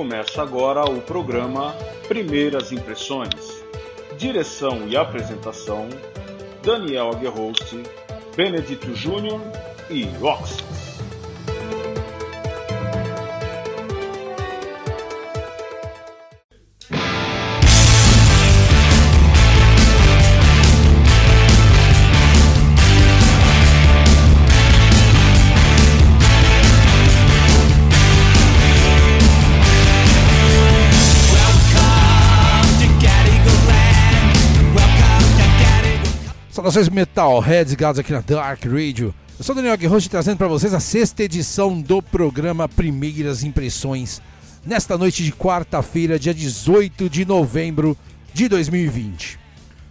Começa agora o programa Primeiras Impressões. Direção e apresentação: Daniel Aguerrost, Benedito Júnior e Roxy. Saudações Metalheads ligados aqui na Dark Radio. Eu sou o Daniel Aguirre trazendo para vocês a sexta edição do programa Primeiras Impressões, nesta noite de quarta-feira, dia 18 de novembro de 2020.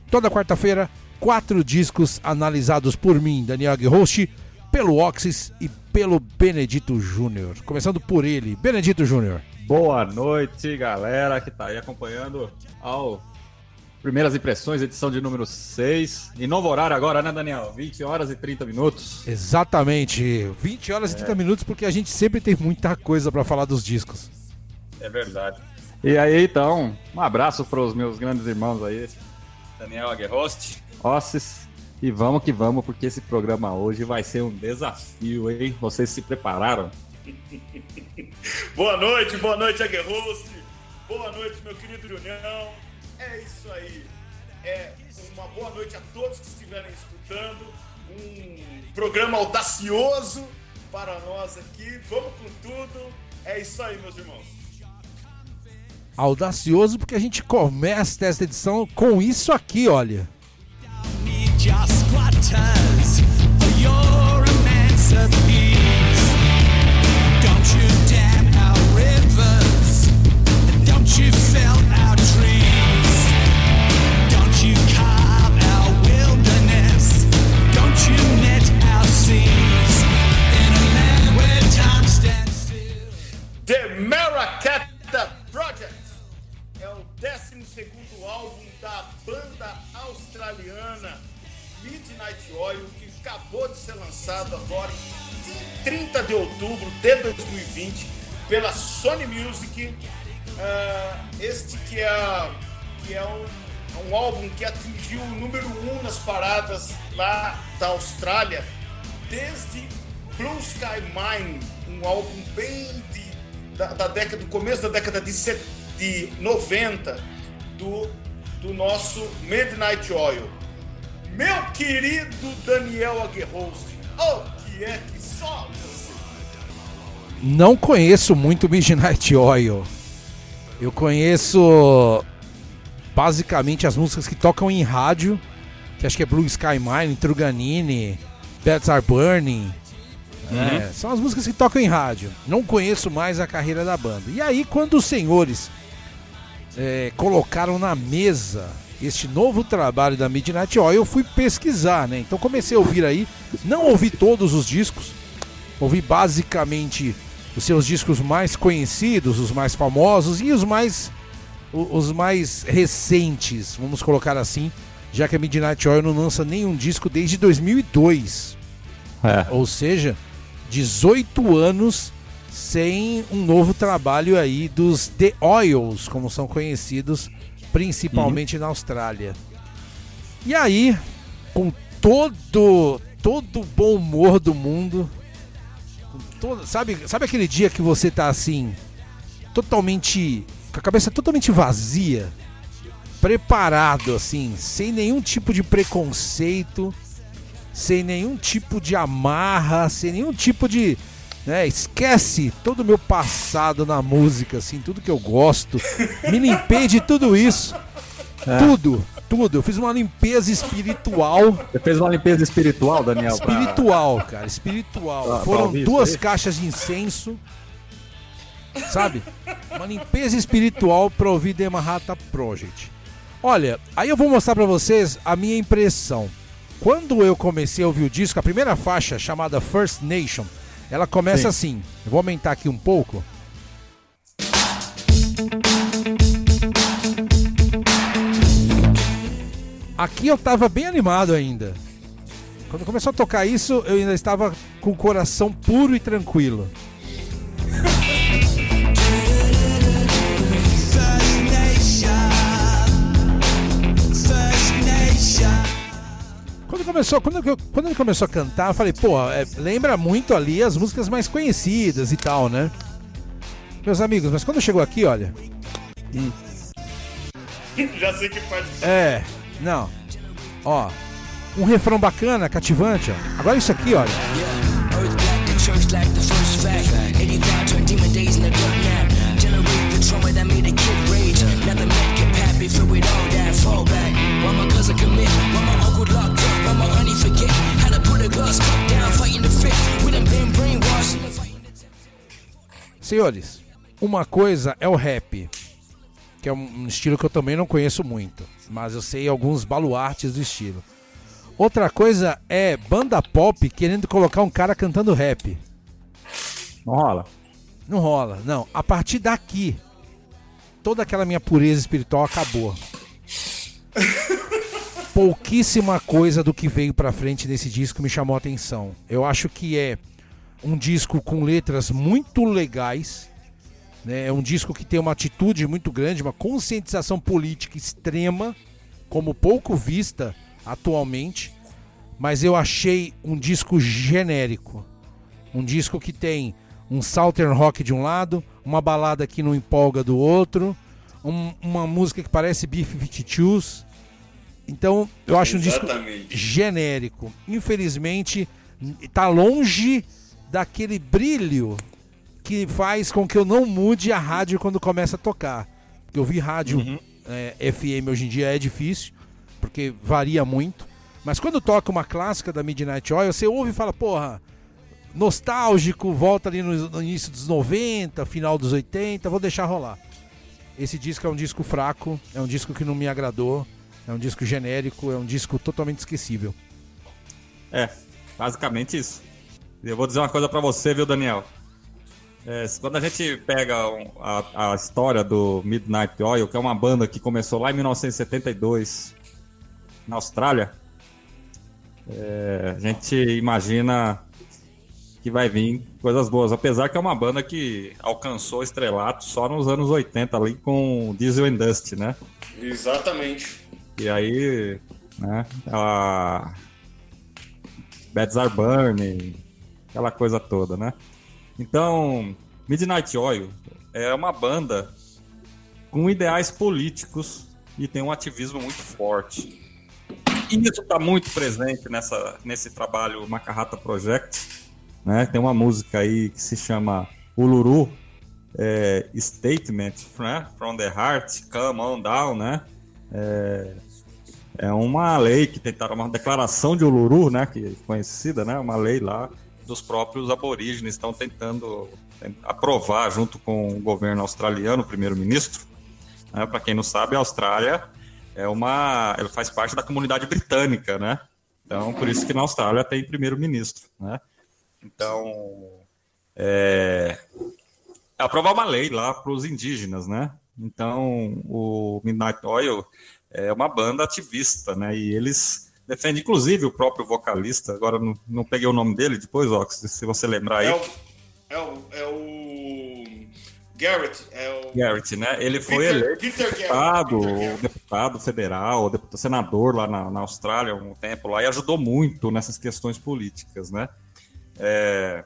Toda quarta-feira, quatro discos analisados por mim, Daniel Aguirre, pelo Oxys e pelo Benedito Júnior. Começando por ele, Benedito Júnior. Boa noite, galera que está aí acompanhando ao Primeiras impressões, edição de número 6. E novo horário agora, né, Daniel? 20 horas e 30 minutos. Exatamente. 20 horas é. e 30 minutos, porque a gente sempre tem muita coisa para falar dos discos. É verdade. E aí, então, um abraço para os meus grandes irmãos aí, Daniel Aguerrost, Ossis. E vamos que vamos, porque esse programa hoje vai ser um desafio, hein? Vocês se prepararam? boa noite, boa noite, Aguerrost. Boa noite, meu querido União. É isso aí. É uma boa noite a todos que estiverem escutando. Um programa audacioso para nós aqui. Vamos com tudo. É isso aí, meus irmãos. Audacioso porque a gente começa esta edição com isso aqui, olha. Just acabou de ser lançado agora em 30 de outubro de 2020 pela Sony Music. Uh, este que é, que é um, um álbum que atingiu o número 1 um nas paradas lá da Austrália desde Blue Sky Mine, um álbum bem de da, da década, do começo da década de, set, de 90 do, do nosso Midnight Oil. Meu querido Daniel Aguerrost, o que é que só você? Não conheço muito Midnight Oil. Eu conheço basicamente as músicas que tocam em rádio, que acho que é Blue Sky Mine, Truganini, Beds Are Burning, Uhum. É, são as músicas que tocam em rádio. Não conheço mais a carreira da banda. E aí, quando os senhores é, colocaram na mesa este novo trabalho da Midnight Oil, eu fui pesquisar, né? Então comecei a ouvir aí. Não ouvi todos os discos, ouvi basicamente os seus discos mais conhecidos, os mais famosos e os mais os mais recentes, vamos colocar assim, já que a Midnight Oil não lança nenhum disco desde 2002. É. Ou seja, 18 anos sem um novo trabalho aí dos The Oils, como são conhecidos principalmente uhum. na Austrália. E aí, com todo todo o bom humor do mundo, todo, sabe, sabe aquele dia que você tá assim, totalmente com a cabeça totalmente vazia, preparado assim, sem nenhum tipo de preconceito, sem nenhum tipo de amarra, sem nenhum tipo de. Né, esquece todo o meu passado na música, assim, tudo que eu gosto. Me limpei de tudo isso. É. Tudo, tudo. Eu fiz uma limpeza espiritual. Você fez uma limpeza espiritual, Daniel? Espiritual, pra... cara, espiritual. Foram duas caixas de incenso. Sabe? Uma limpeza espiritual para ouvir Demarrata Project. Olha, aí eu vou mostrar para vocês a minha impressão. Quando eu comecei a ouvir o disco, a primeira faixa, chamada First Nation, ela começa Sim. assim. Eu vou aumentar aqui um pouco. Aqui eu tava bem animado ainda. Quando começou a tocar isso, eu ainda estava com o coração puro e tranquilo. Começou, quando, eu, quando ele começou a cantar, eu falei, pô, é, lembra muito ali as músicas mais conhecidas e tal, né? Meus amigos, mas quando chegou aqui, olha. Hum. Já sei que faz. É, não. Ó, um refrão bacana, cativante, ó. Agora isso aqui, olha. Senhores, uma coisa é o rap, que é um estilo que eu também não conheço muito, mas eu sei alguns baluartes do estilo. Outra coisa é banda pop querendo colocar um cara cantando rap. Não rola. Não rola, não. A partir daqui, toda aquela minha pureza espiritual acabou. Pouquíssima coisa do que veio pra frente desse disco me chamou a atenção. Eu acho que é um disco com letras muito legais, né? É um disco que tem uma atitude muito grande, uma conscientização política extrema, como pouco vista atualmente. Mas eu achei um disco genérico. Um disco que tem um Southern Rock de um lado, uma balada que não empolga do outro, um, uma música que parece B-52s. Então, eu acho Exatamente. um disco genérico. Infelizmente, está longe daquele brilho que faz com que eu não mude a rádio quando começa a tocar. Eu vi rádio uhum. é, FM hoje em dia é difícil, porque varia muito. Mas quando toca uma clássica da Midnight Oil, você ouve e fala, porra, nostálgico, volta ali no, no início dos 90, final dos 80, vou deixar rolar. Esse disco é um disco fraco, é um disco que não me agradou, é um disco genérico, é um disco totalmente esquecível. É, basicamente isso. Eu vou dizer uma coisa para você, viu, Daniel? É, quando a gente pega a, a, história do Midnight Oil, que é uma banda que começou lá em 1972 na Austrália, é, a gente imagina que vai vir coisas boas. Apesar que é uma banda que alcançou estrelato só nos anos 80 ali com Diesel and Dust, né? Exatamente. E aí, né, a Beds Are Burning, aquela coisa toda, né? Então, Midnight Oil é uma banda com ideais políticos e tem um ativismo muito forte. E isso está muito presente nessa, nesse trabalho Macarrata Project. Né? Tem uma música aí que se chama Uluru é, Statement né? From the Heart, Come On Down, né? É, é uma lei que tentaram, uma declaração de Uluru, né? Que é conhecida, né? Uma lei lá dos próprios aborígenes estão tentando aprovar junto com o governo australiano, o primeiro-ministro. Né? Para quem não sabe, a Austrália é uma, ela faz parte da comunidade britânica, né? Então, por isso que na Austrália tem primeiro-ministro, né? Então, é, aprovar uma lei lá para os indígenas, né? Então, o Midnight Oil é uma banda ativista, né? E eles defende inclusive o próprio vocalista, agora não, não peguei o nome dele depois, Ox, se você lembrar aí. É o, é o, é o Garrett. É o... Garrett, né? Ele foi Peter, eleito Peter deputado, Garrett, deputado federal, deputado, senador lá na, na Austrália um tempo lá e ajudou muito nessas questões políticas, né? É,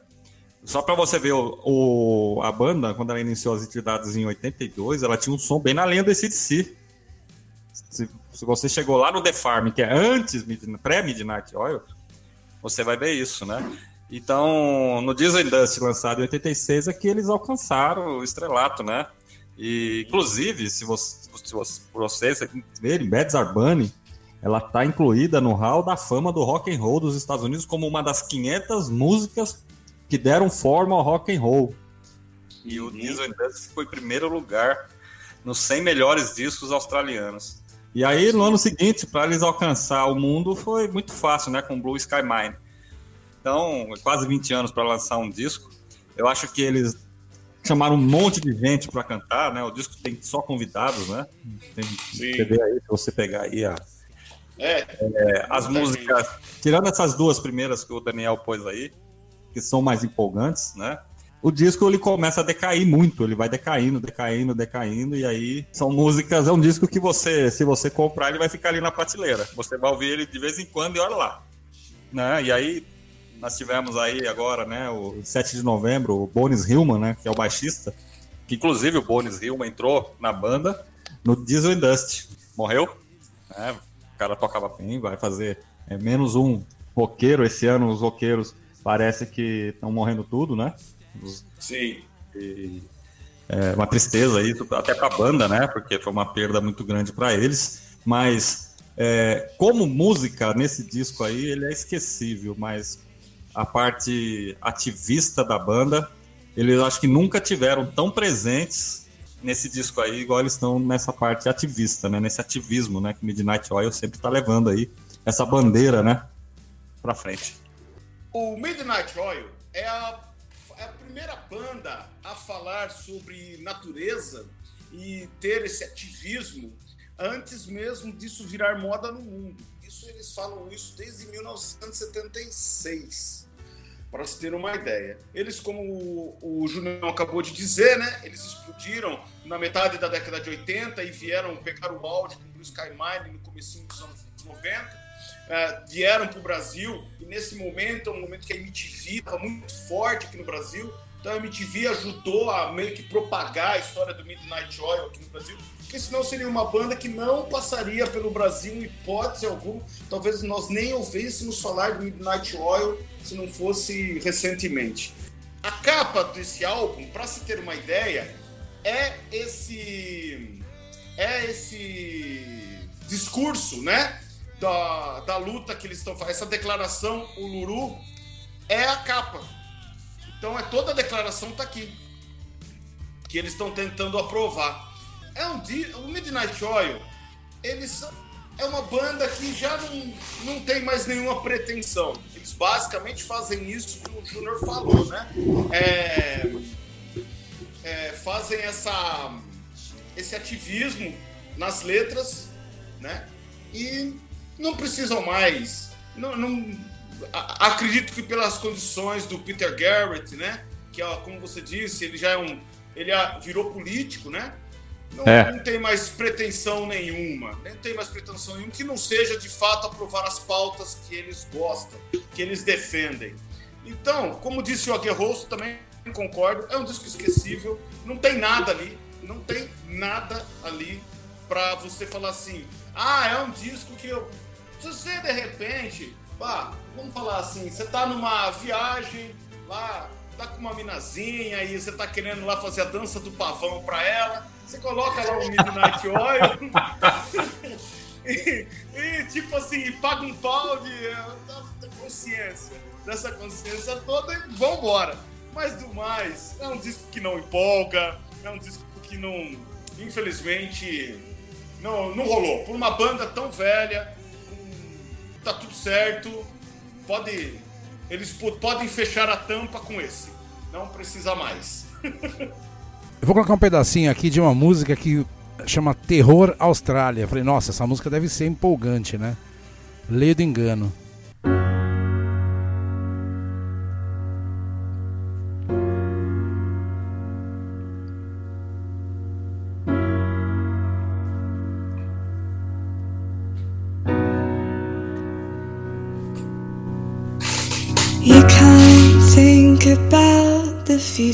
só para você ver, o, o, a banda, quando ela iniciou as atividades em 82, ela tinha um som bem na linha do ACDC. Se, se você chegou lá no The Farm, que é antes, pré-Midnight Oil, você vai ver isso, né? Então, no Diesel Dust, lançado em 86, é que eles alcançaram o estrelato, né? E, inclusive, se, você, se vocês verem, Bad Arbani, ela está incluída no Hall da Fama do Rock and Roll dos Estados Unidos como uma das 500 músicas que deram forma ao rock and roll. E o Diesel Dust foi primeiro lugar nos 100 melhores discos australianos. E aí, no ano seguinte, para eles alcançar o mundo, foi muito fácil, né? Com Blue Sky Mine. Então, quase 20 anos para lançar um disco. Eu acho que eles chamaram um monte de gente para cantar, né? O disco tem só convidados, né? Tem CD aí, se você pegar aí a, é, é, as músicas, tirando essas duas primeiras que o Daniel pôs aí, que são mais empolgantes, né? O disco ele começa a decair muito, ele vai decaindo, decaindo, decaindo, e aí são músicas, é um disco que você, se você comprar, ele vai ficar ali na prateleira. Você vai ouvir ele de vez em quando e olha lá. né? E aí nós tivemos aí agora, né, o 7 de novembro, o Bonis Hillman, né, que é o baixista, que inclusive o Bonis Hillman entrou na banda no Diesel Dust. Morreu, né? O cara tocava bem, vai fazer é, menos um roqueiro. Esse ano os roqueiros parece que estão morrendo tudo, né? Sim. E é uma tristeza isso, até para a banda, né? Porque foi uma perda muito grande para eles. Mas é, como música nesse disco aí, ele é esquecível, mas a parte ativista da banda, eles acho que nunca tiveram tão presentes nesse disco aí, igual eles estão nessa parte ativista, né? Nesse ativismo, né? Que Midnight Oil sempre está levando aí essa bandeira, né? Para frente. O Midnight Oil é a, é a primeira banda a falar sobre natureza e ter esse ativismo antes mesmo disso virar moda no mundo. Isso eles falam isso desde 1976 para se ter uma ideia. Eles, como o, o Júnior acabou de dizer, né, eles explodiram na metade da década de 80 e vieram pegar o áudio com o Sky Mine no começo dos anos 90. É, vieram para o Brasil e nesse momento é um momento que a MTV estava muito forte aqui no Brasil. Então a MTV ajudou a meio que propagar a história do Midnight Oil aqui no Brasil porque senão seria uma banda que não passaria pelo Brasil em hipótese alguma. Talvez nós nem ouvíssemos falar de Midnight Oil se não fosse recentemente. A capa desse álbum, para se ter uma ideia, é esse é esse discurso, né, da, da luta que eles estão fazendo, essa declaração Uluru é a capa. Então é toda a declaração tá aqui que eles estão tentando aprovar. É um dia, o Midnight Oil, eles é uma banda que já não, não tem mais nenhuma pretensão. Eles basicamente fazem isso que o Júnior falou, né? É, é, fazem essa, esse ativismo nas letras, né? E não precisam mais. Não, não, acredito que pelas condições do Peter Garrett, né? Que, como você disse, ele já é um. Ele virou político, né? Não, é. não, tem mais pretensão nenhuma, nem tem mais pretensão nenhuma que não seja de fato aprovar as pautas que eles gostam, que eles defendem. Então, como disse o Aguerroso, também concordo, é um disco esquecível, não tem nada ali, não tem nada ali para você falar assim, ah, é um disco que eu. Se você de repente, pá, vamos falar assim, você tá numa viagem lá, tá com uma minazinha e você tá querendo lá fazer a dança do pavão para ela você coloca lá o Midnight Oil e, e, tipo assim, paga um pau de, de consciência, dessa consciência toda e vambora. Mas do mais, é um disco que não empolga, é um disco que não, infelizmente, não, não rolou. Por uma banda tão velha, tá tudo certo, pode, eles podem fechar a tampa com esse. Não precisa mais. Eu vou colocar um pedacinho aqui de uma música que chama Terror Austrália. falei, nossa, essa música deve ser empolgante, né? Leio do engano.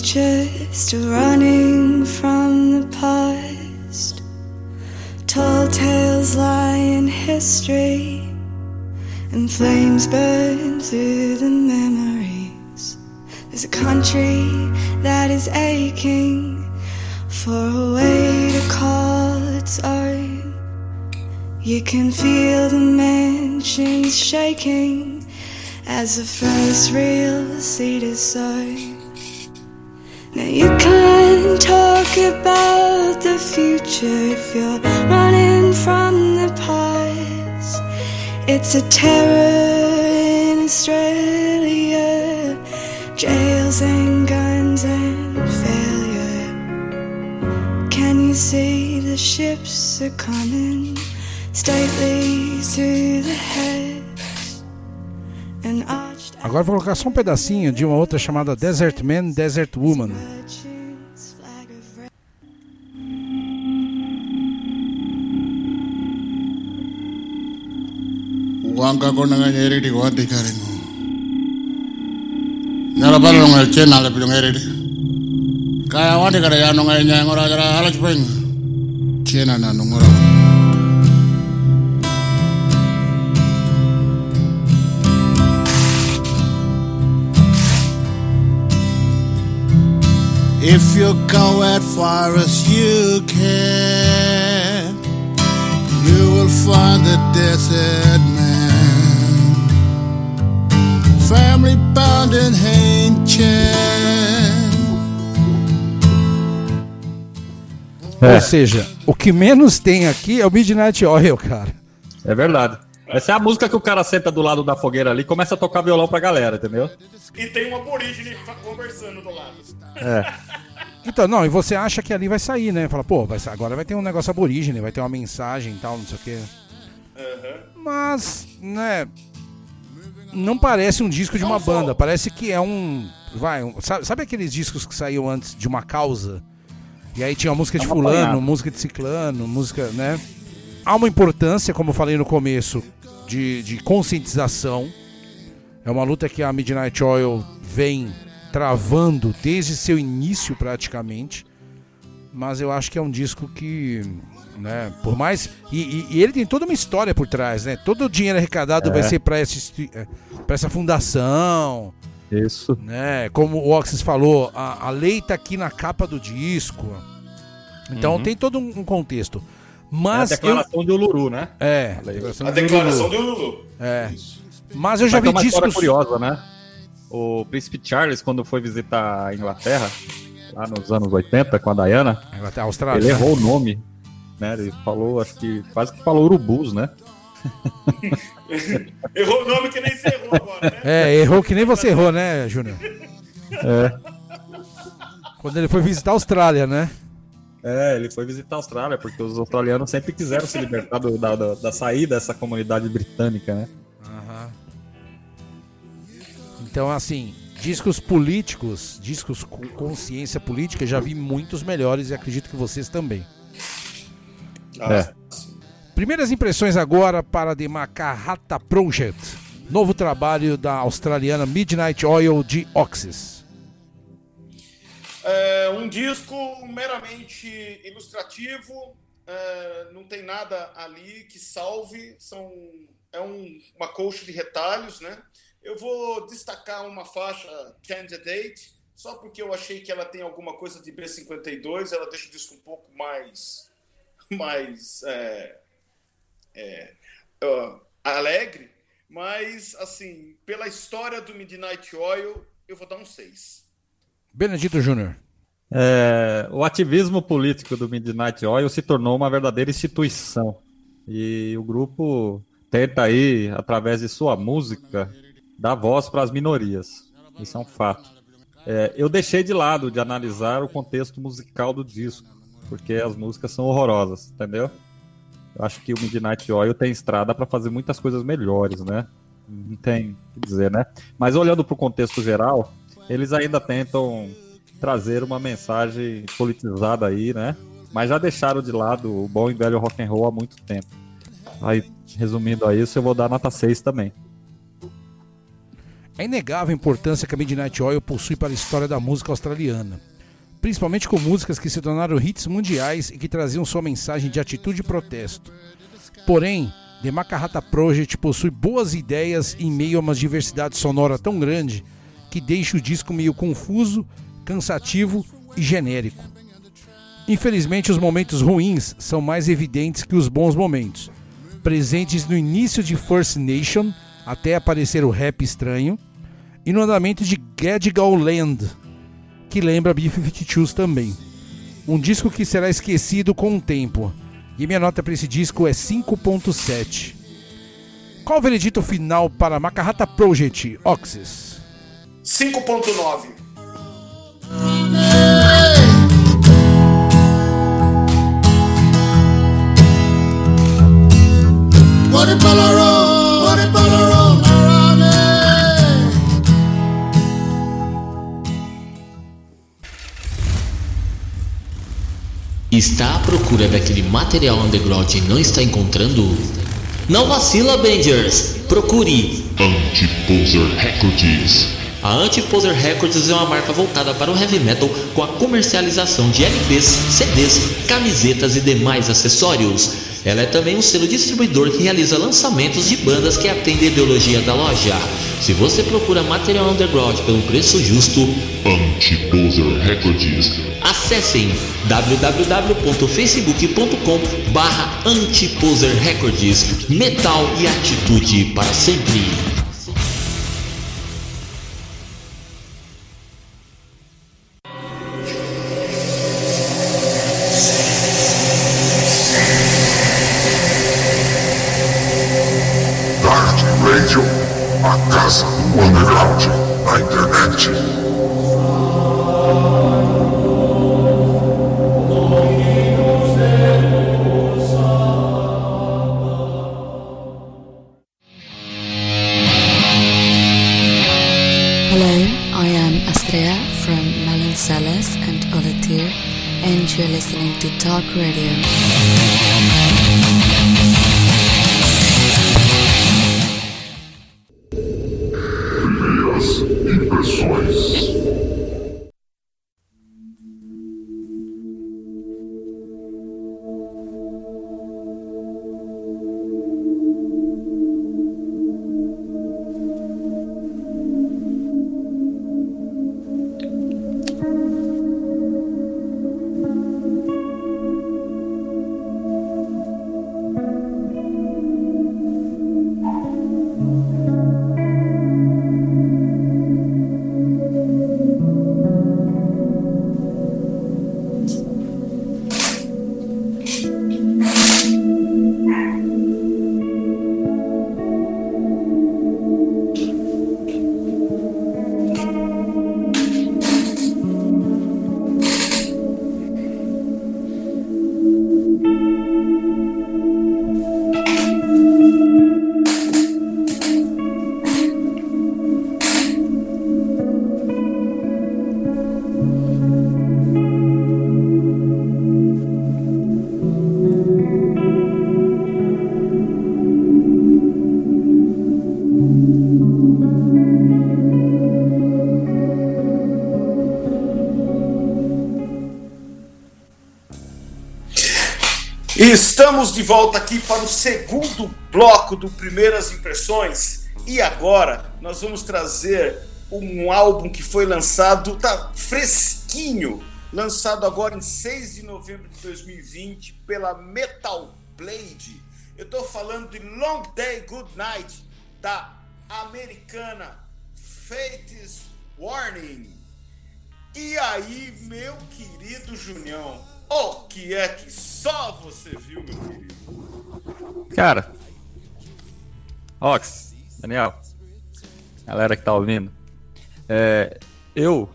Still running from the past. Tall tales lie in history, and flames burn through the memories. There's a country that is aching for a way to call its own. You can feel the mansions shaking as the first real seed is sown. Now you can't talk about the future if you're running from the past. It's a terror in Australia, jails and guns and failure. Can you see the ships are coming stately through the heads and I Agora vou colocar só um pedacinho de uma outra chamada Desert Man, Desert Woman. Wanga konanga nyeri di wadi karingo. Nala pala nung el chen ala pilong eri. Kaya wani kada ya nung ay nyang ora jara ala chupeng. Chen na nung If you go as far as you can, you will find the desert man. Family bound in É. Ou seja, o que menos tem aqui é o Midnight Oil, cara. É verdade. Essa é a música que o cara senta do lado da fogueira ali e começa a tocar violão pra galera, entendeu? E tem um aborígene conversando do lado. É. Então, não, e você acha que ali vai sair, né? Fala, pô, vai, agora vai ter um negócio aborígene, vai ter uma mensagem e tal, não sei o quê. Uhum. Mas, né. Não parece um disco de uma banda, parece que é um. Vai, um, sabe, sabe, aqueles discos que saíam antes de uma causa? E aí tinha música de fulano, música de ciclano, música, né? Há uma importância, como eu falei no começo, de, de conscientização. É uma luta que a Midnight Oil vem travando desde seu início praticamente. Mas eu acho que é um disco que, né, por mais. E, e, e ele tem toda uma história por trás, né? Todo o dinheiro arrecadado é. vai ser para essa fundação. Isso. Né? Como o Oxys falou, a, a lei tá aqui na capa do disco. Então uhum. tem todo um contexto. Mas é a declaração eu... de Uluru, né? É, a declaração, a declaração de Uluru. É. Mas eu já vi uma discos curiosa, né? O príncipe Charles quando foi visitar a Inglaterra, lá nos anos 80 com a Diana, a Austrália, ele né? errou o nome, né? Ele falou, acho que quase que falou urubus, né? errou o nome que nem você errou agora, né? É, errou que nem você errou, né, Júnior? É. Quando ele foi visitar a Austrália, né? É, ele foi visitar a Austrália, porque os australianos sempre quiseram se libertar do, da, da, da, saída dessa comunidade britânica, né? Uhum. Então, assim, discos políticos, discos com consciência política, já vi muitos melhores e acredito que vocês também. Ah, é. Primeiras impressões agora para The Makahata Project, novo trabalho da australiana Midnight Oil de Oxys. É um disco meramente ilustrativo, é, não tem nada ali que salve, são, é um, uma colcha de retalhos, né? Eu vou destacar uma faixa Candidate, só porque eu achei que ela tem alguma coisa de B52, ela deixa o disco um pouco mais, mais é, é, uh, alegre, mas assim, pela história do Midnight Oil, eu vou dar um 6. Benedito Júnior. É, o ativismo político do Midnight Oil se tornou uma verdadeira instituição. E o grupo tenta aí, através de sua música, dar voz para as minorias. Isso é um fato. É, eu deixei de lado de analisar o contexto musical do disco, porque as músicas são horrorosas, entendeu? Eu acho que o Midnight Oil tem estrada para fazer muitas coisas melhores, né? Não tem o que dizer, né? Mas olhando para o contexto geral, eles ainda tentam trazer uma mensagem politizada aí, né? Mas já deixaram de lado o bom e velho rock and roll há muito tempo. Aí, resumindo a isso, eu vou dar nota 6 também. É inegável a importância que a Midnight Oil possui para a história da música australiana, principalmente com músicas que se tornaram hits mundiais e que traziam sua mensagem de atitude e protesto. Porém, The Macarrata Project possui boas ideias em meio a uma diversidade sonora tão grande que deixa o disco meio confuso, cansativo e genérico. Infelizmente, os momentos ruins são mais evidentes que os bons momentos, presentes no início de First Nation, até aparecer o rap estranho, e no andamento de Gadigal Land, que lembra B-52s também. Um disco que será esquecido com o tempo, e minha nota para esse disco é 5.7. Qual o veredito final para Macarrata Project, Oxys? 5.9. Está à procura daquele material underground e não está encontrando? Não vacila, Bangers! Procure Anti-Poser Records A Antiposer Records é uma marca voltada para o heavy metal com a comercialização de LPs, CDs, camisetas e demais acessórios. Ela é também um selo distribuidor que realiza lançamentos de bandas que atendem a ideologia da loja. Se você procura material underground pelo preço justo, Antiposer Records. Acessem www.facebook.com barra Antiposer Records. Metal e atitude para sempre. Estamos de volta aqui para o segundo bloco do Primeiras Impressões. E agora nós vamos trazer um álbum que foi lançado, tá fresquinho, lançado agora em 6 de novembro de 2020 pela Metal Blade. Eu estou falando de Long Day Good Night da americana Fates Warning. E aí, meu querido Junião, o que é que só você viu, meu querido? Cara, Ox, Daniel, galera que tá ouvindo, é, eu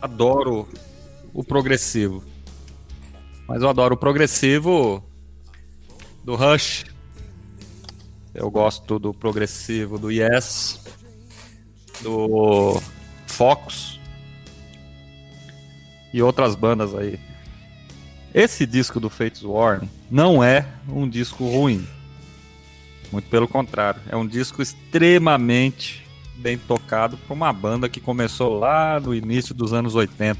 adoro o progressivo, mas eu adoro o progressivo do Rush. Eu gosto do progressivo do Yes, do Fox e outras bandas aí. Esse disco do Fates Warning não é um disco ruim. Muito pelo contrário, é um disco extremamente bem tocado por uma banda que começou lá no início dos anos 80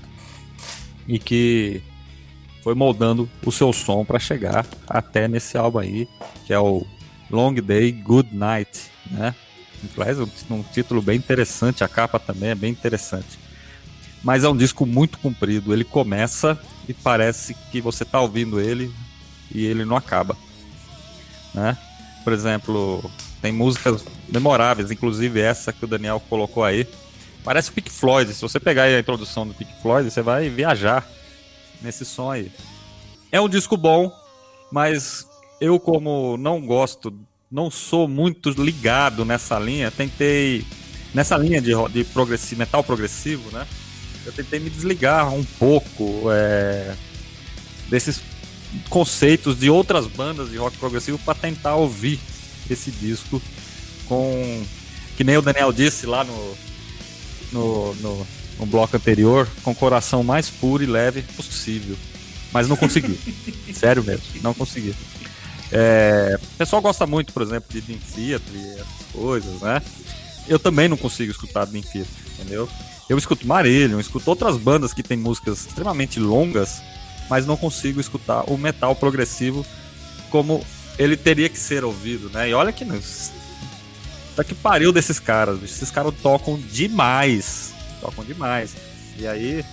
e que foi moldando o seu som para chegar até nesse álbum aí, que é o Long Day Good Night, né? Aliás, um título bem interessante, a capa também é bem interessante. Mas é um disco muito comprido, ele começa e parece que você tá ouvindo ele e ele não acaba, né? Por exemplo, tem músicas memoráveis, inclusive essa que o Daniel colocou aí. Parece o Pink Floyd. Se você pegar a introdução do Pink Floyd, você vai viajar nesse som aí. É um disco bom, mas eu como não gosto, não sou muito ligado nessa linha, tentei nessa linha de, de metal progressivo, né? Eu tentei me desligar um pouco é, desses conceitos de outras bandas de rock progressivo para tentar ouvir esse disco com que nem o Daniel disse lá no no, no, no bloco anterior, com o coração mais puro e leve possível. Mas não consegui. Sério mesmo, não consegui. É, o pessoal gosta muito, por exemplo, de Dream Theater e essas coisas, né? eu também não consigo escutar Dream Theater, entendeu? Eu escuto Marillion, escuto outras bandas que tem músicas extremamente longas, mas não consigo escutar o metal progressivo como ele teria que ser ouvido, né? E olha que tá que pariu desses caras, esses caras tocam demais, tocam demais. E aí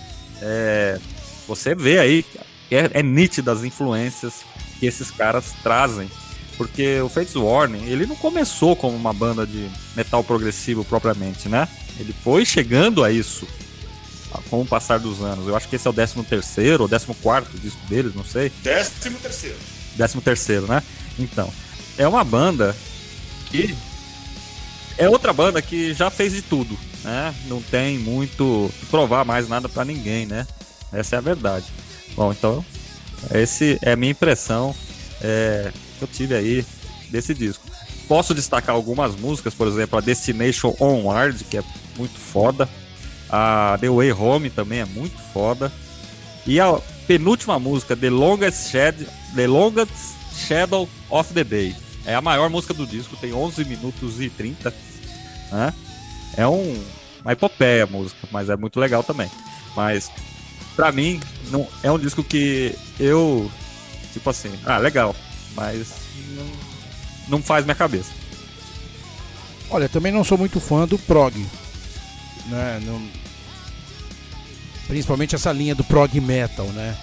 é, você vê aí é, é nítida as influências que esses caras trazem porque o Fates Warning, ele não começou como uma banda de metal progressivo propriamente, né? Ele foi chegando a isso com o passar dos anos. Eu acho que esse é o 13 terceiro ou 14 quarto disco deles, não sei. 13 terceiro. 13 terceiro, né? Então, é uma banda que é outra banda que já fez de tudo, né? Não tem muito que provar mais nada para ninguém, né? Essa é a verdade. Bom, então, esse é a minha impressão. É, que eu tive aí desse disco. Posso destacar algumas músicas, por exemplo, a Destination Onward, que é muito foda. A The Way Home também é muito foda. E a penúltima música, The Longest, Shed the Longest Shadow of the Day. É a maior música do disco, tem 11 minutos e 30. Né? É um, uma epopeia a música, mas é muito legal também. Mas, pra mim, não, é um disco que eu, tipo assim, ah, legal, mas não, não faz minha cabeça. Olha, também não sou muito fã do prog, né? Principalmente essa linha do prog metal, né?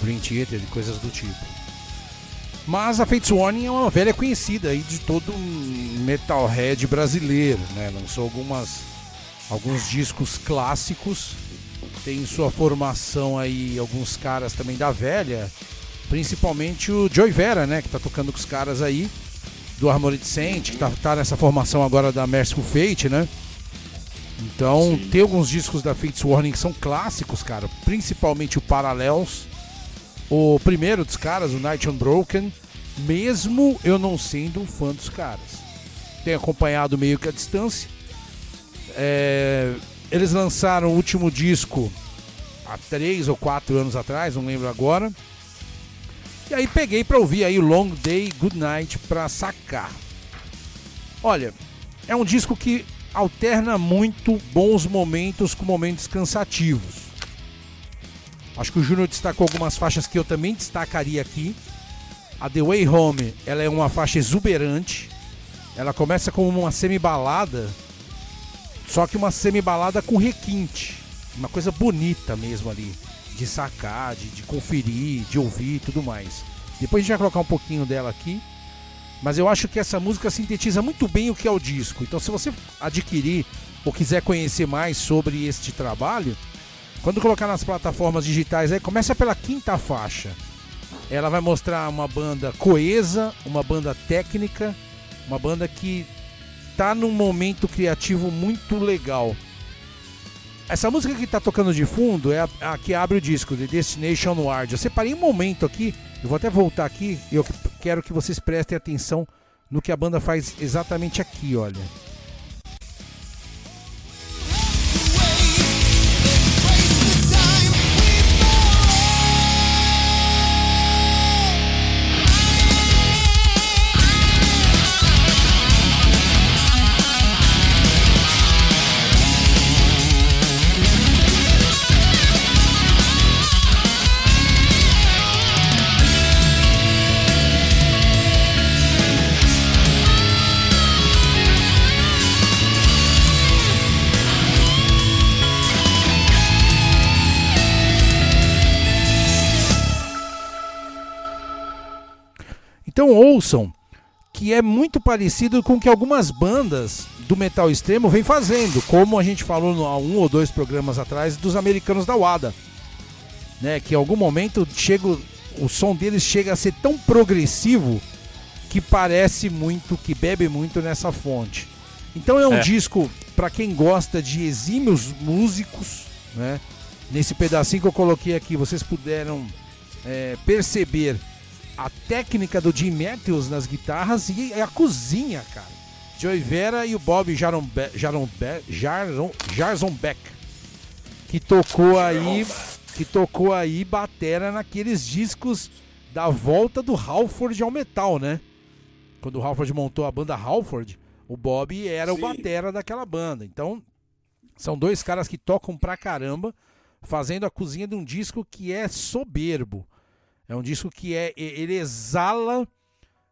Dream Theater e coisas do tipo. Mas a Fates Warning é uma velha conhecida aí de todo metalhead brasileiro, né? Lançou algumas alguns discos clássicos. Tem sua formação aí alguns caras também da velha, Principalmente o Joey Vera, né? Que tá tocando com os caras aí. Do Armored Saint, que tá, tá nessa formação agora da Merciful Fate, né? Então, Sim. tem alguns discos da Fates Warning que são clássicos, cara. Principalmente o Parallels. O primeiro dos caras, o Night Unbroken. Mesmo eu não sendo um fã dos caras. Tenho acompanhado meio que a distância. É, eles lançaram o último disco há três ou quatro anos atrás, não lembro agora. E aí peguei para ouvir aí o Long Day Good Night para sacar. Olha, é um disco que alterna muito bons momentos com momentos cansativos. Acho que o Júnior destacou algumas faixas que eu também destacaria aqui. A The Way Home, ela é uma faixa exuberante. Ela começa como uma semi-balada, só que uma semi-balada com requinte. Uma coisa bonita mesmo ali de sacar, de, de conferir, de ouvir e tudo mais. Depois a gente vai colocar um pouquinho dela aqui. Mas eu acho que essa música sintetiza muito bem o que é o disco. Então, se você adquirir ou quiser conhecer mais sobre este trabalho, quando colocar nas plataformas digitais, aí começa pela quinta faixa. Ela vai mostrar uma banda coesa, uma banda técnica, uma banda que tá num momento criativo muito legal. Essa música que tá tocando de fundo é a, a que abre o disco, The Destination Ward. Eu separei um momento aqui, eu vou até voltar aqui, eu quero que vocês prestem atenção no que a banda faz exatamente aqui, olha. Então ouçam que é muito parecido com o que algumas bandas do metal extremo vêm fazendo, como a gente falou há um ou dois programas atrás dos americanos da WADA, né? Que em algum momento chega, o som deles chega a ser tão progressivo que parece muito, que bebe muito nessa fonte. Então é um é. disco para quem gosta de exímios músicos, né? Nesse pedacinho que eu coloquei aqui, vocês puderam é, perceber a técnica do Jim Matthews nas guitarras e a cozinha, cara. Joey Vera e o Bob Jaron, Be Jaron, Be Jaron, Jarson Beck, que tocou aí, que tocou aí batera naqueles discos da volta do Halford ao metal, né? Quando o Halford montou a banda Halford, O Bob era Sim. o batera daquela banda. Então, são dois caras que tocam pra caramba, fazendo a cozinha de um disco que é soberbo. É um disco que é ele exala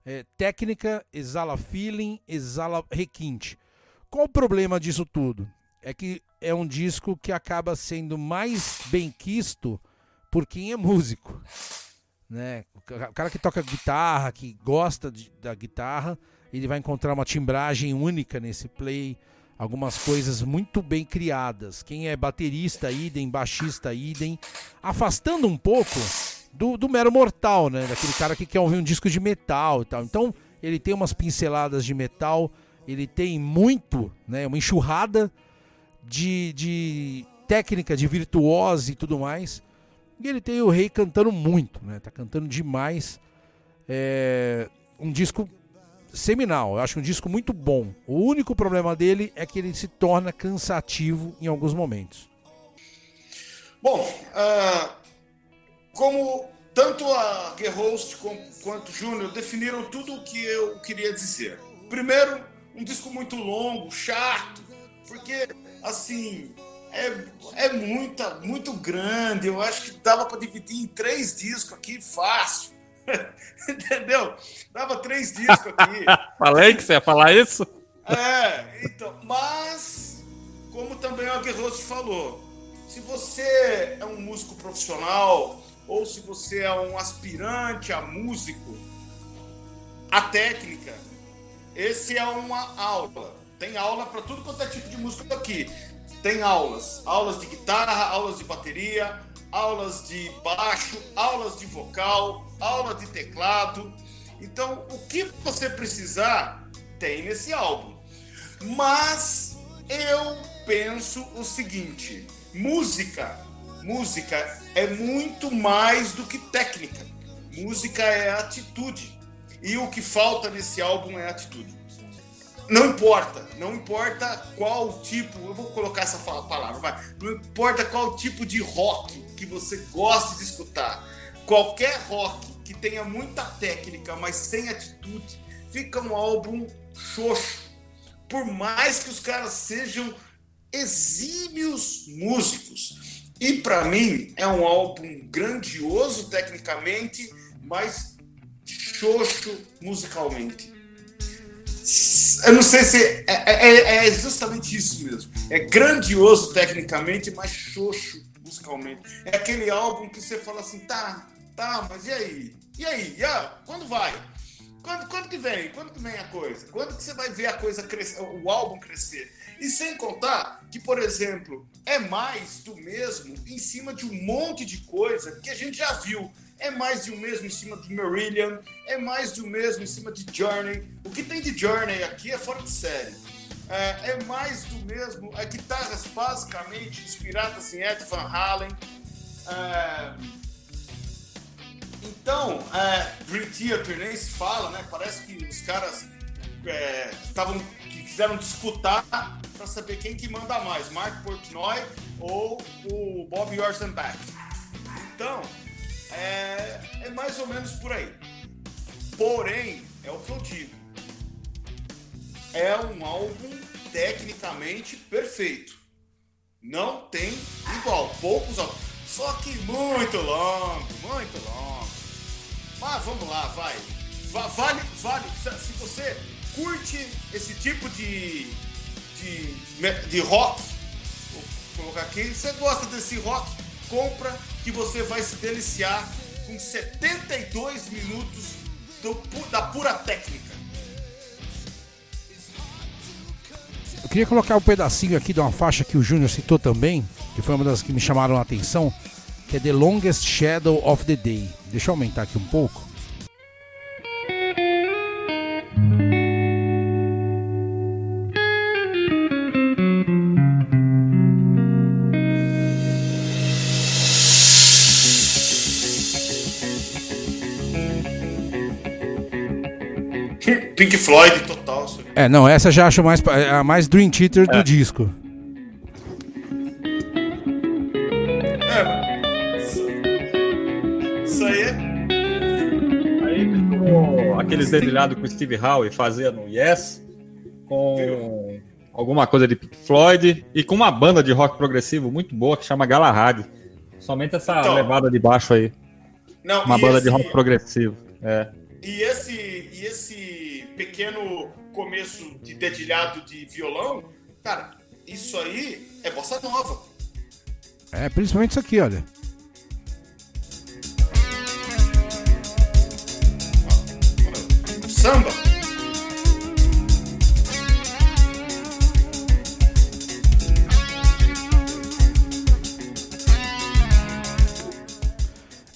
é, técnica, exala feeling, exala requinte. Qual o problema disso tudo? É que é um disco que acaba sendo mais bem quisto por quem é músico. Né? O cara que toca guitarra, que gosta de, da guitarra, ele vai encontrar uma timbragem única nesse play, algumas coisas muito bem criadas. Quem é baterista, idem, baixista, idem, afastando um pouco do, do mero mortal, né? Daquele cara que quer ouvir um disco de metal e tal. Então, ele tem umas pinceladas de metal, ele tem muito, né? Uma enxurrada de, de técnica, de virtuose e tudo mais. E ele tem o Rei cantando muito, né? Tá cantando demais. É um disco seminal, eu acho um disco muito bom. O único problema dele é que ele se torna cansativo em alguns momentos. Bom, uh, como tanto a Gerhost quanto o Júnior definiram tudo o que eu queria dizer. Primeiro, um disco muito longo, chato, porque assim é, é muita, muito grande. Eu acho que dava para dividir em três discos aqui fácil. Entendeu? Dava três discos aqui. Falei que você ia falar isso? É, então, mas, como também o Aguerroso falou, se você é um músico profissional ou se você é um aspirante a músico, a técnica, esse é uma aula. Tem aula para tudo quanto é tipo de música aqui. Tem aulas, aulas de guitarra, aulas de bateria, aulas de baixo, aulas de vocal, aula de teclado. Então, o que você precisar tem nesse álbum. Mas eu penso o seguinte: música, música é muito mais do que técnica. Música é atitude. E o que falta nesse álbum é atitude. Não importa, não importa qual tipo, eu vou colocar essa palavra, vai. Não importa qual tipo de rock que você goste de escutar. Qualquer rock que tenha muita técnica, mas sem atitude, fica um álbum xoxo. Por mais que os caras sejam exímios músicos. E para mim é um álbum grandioso tecnicamente, mas xoxo musicalmente. Eu não sei se é, é, é, é justamente isso mesmo. É grandioso tecnicamente, mas xoxo musicalmente. É aquele álbum que você fala assim, tá, tá, mas e aí? E aí? E aí? Quando vai? Quando, quando que vem? Quando que vem a coisa? Quando que você vai ver a coisa crescer, o álbum crescer? E sem contar que, por exemplo, é mais do mesmo em cima de um monte de coisa que a gente já viu é mais um mesmo em cima de Marillion, é mais um mesmo em cima de Journey. O que tem de Journey aqui é fora de série. É, é mais do mesmo, é guitarras basicamente inspiradas em Ed Van Halen. É, então, é, Dream Theater nem se fala, né? Parece que os caras estavam é, quiseram disputar para saber quem que manda mais, Mark Portnoy ou o Bob Orsenbach. Então, é, é mais ou menos por aí. Porém, é o que eu digo. É um álbum tecnicamente perfeito. Não tem igual. Poucos álbuns. Só que muito longo, muito longo. Mas vamos lá, vai. Vale, vale. Se você curte esse tipo de, de, de rock, vou colocar aqui, você gosta desse rock, compra que você vai se deliciar com 72 minutos do, da pura técnica. Eu queria colocar um pedacinho aqui de uma faixa que o Júnior citou também, que foi uma das que me chamaram a atenção, que é The Longest Shadow of the Day. Deixa eu aumentar aqui um pouco. Pink Floyd total. É, não, essa já acho mais a mais Dream Theater é. do disco. É, isso aí é. Aí, aqueles dedilhados com o Steve Howe fazia no Yes, com alguma coisa de Pink Floyd e com uma banda de rock progressivo muito boa que chama Galahad. Somente essa então, levada de baixo aí. Não, uma banda esse, de rock progressivo. É. E esse, e esse pequeno começo de dedilhado de violão, cara, isso aí é bossa nova. É, principalmente isso aqui, olha. Samba.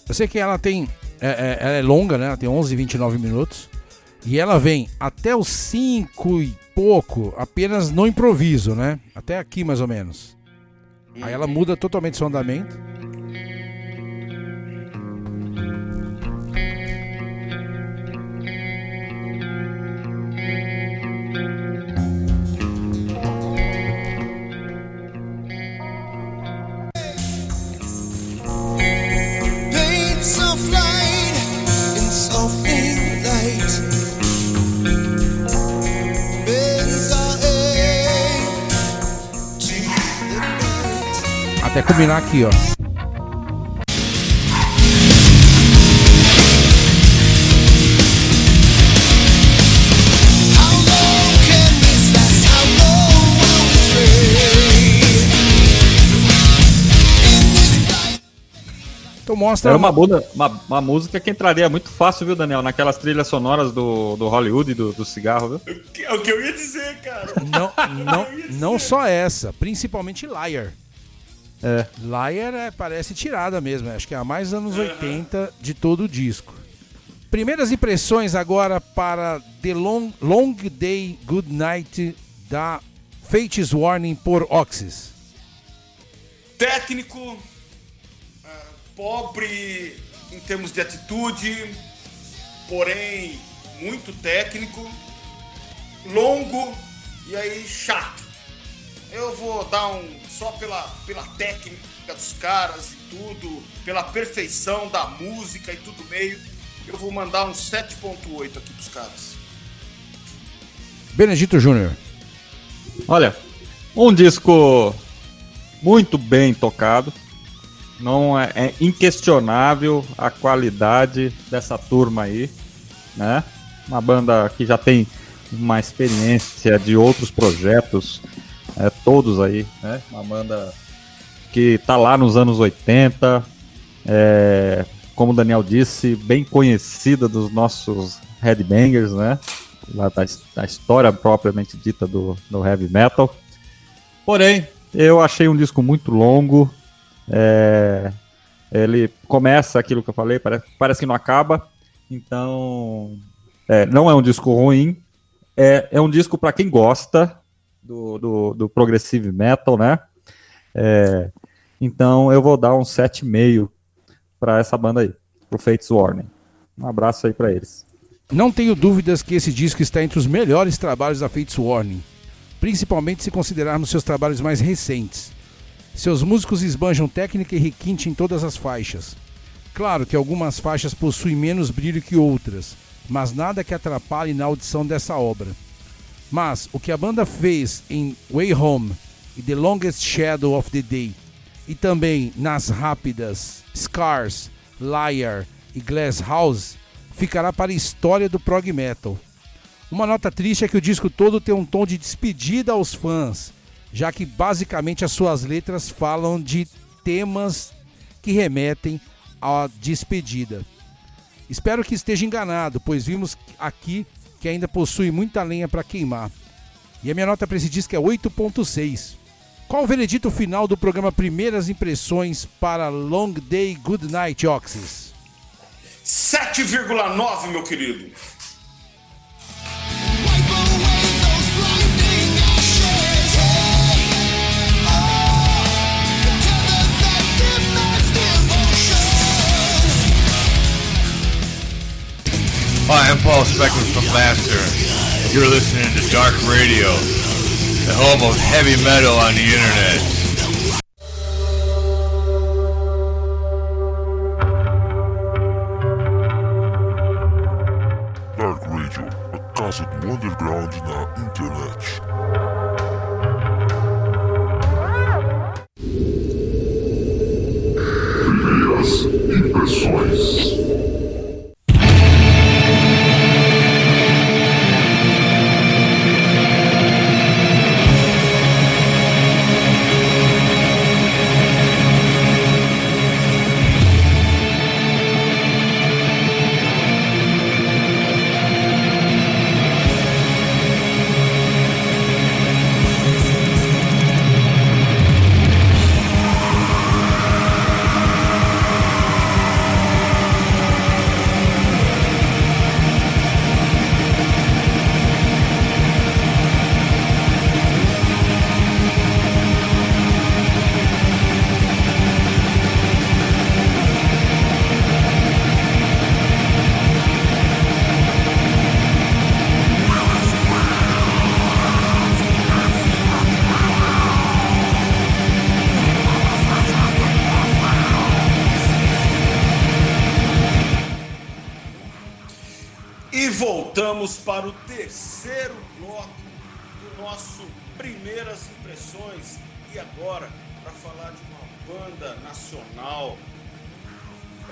Eu sei que ela tem. É, é, ela é longa, né? Ela tem 11, 29 minutos. E ela vem até os 5 e pouco, apenas no improviso, né? Até aqui mais ou menos. Aí ela muda totalmente seu andamento. Combinar aqui, ó. Então mostra. Era uma, uma, uma, uma, música que entraria muito fácil, viu, Daniel? Naquelas trilhas sonoras do, do Hollywood e do, do cigarro, viu? É o que eu ia dizer, cara. Não, não, não só essa, principalmente Liar. É. Liar é, parece tirada mesmo, acho que é a mais anos 80 de todo o disco. Primeiras impressões agora para The Long, Long Day Good Night da Fates Warning por Oxys. Técnico, uh, pobre em termos de atitude, porém muito técnico, longo e aí chato. Eu vou dar um só pela, pela técnica dos caras e tudo, pela perfeição da música e tudo meio. Eu vou mandar um 7.8 aqui pros caras. Benedito Júnior. Olha, um disco muito bem tocado. Não é, é, inquestionável a qualidade dessa turma aí, né? Uma banda que já tem uma experiência de outros projetos é, todos aí, né? Uma banda que tá lá nos anos 80, é, como o Daniel disse, bem conhecida dos nossos headbangers, né? Da, da história propriamente dita do, do heavy metal. Porém, eu achei um disco muito longo. É, ele começa aquilo que eu falei, parece, parece que não acaba. Então, é, não é um disco ruim. É, é um disco para quem gosta, do, do, do Progressive Metal, né? É, então eu vou dar um 7,5 para essa banda aí, pro Fates Warning. Um abraço aí para eles. Não tenho dúvidas que esse disco está entre os melhores trabalhos da Fates Warning, principalmente se considerarmos seus trabalhos mais recentes. Seus músicos esbanjam técnica e requinte em todas as faixas. Claro que algumas faixas possuem menos brilho que outras, mas nada que atrapalhe na audição dessa obra. Mas o que a banda fez em Way Home e The Longest Shadow of the Day, e também nas rápidas Scars, Liar e Glass House, ficará para a história do prog metal. Uma nota triste é que o disco todo tem um tom de despedida aos fãs, já que basicamente as suas letras falam de temas que remetem à despedida. Espero que esteja enganado, pois vimos aqui que ainda possui muita lenha para queimar. E a minha nota para esse disco é 8.6. Qual o veredito final do programa Primeiras Impressões para Long Day Good Night, Oxys? 7,9, meu querido. Hi, I'm Paul Speckman from Master. You're listening to Dark Radio, the home of heavy metal on the internet. Dark Radio, a agora, para falar de uma banda nacional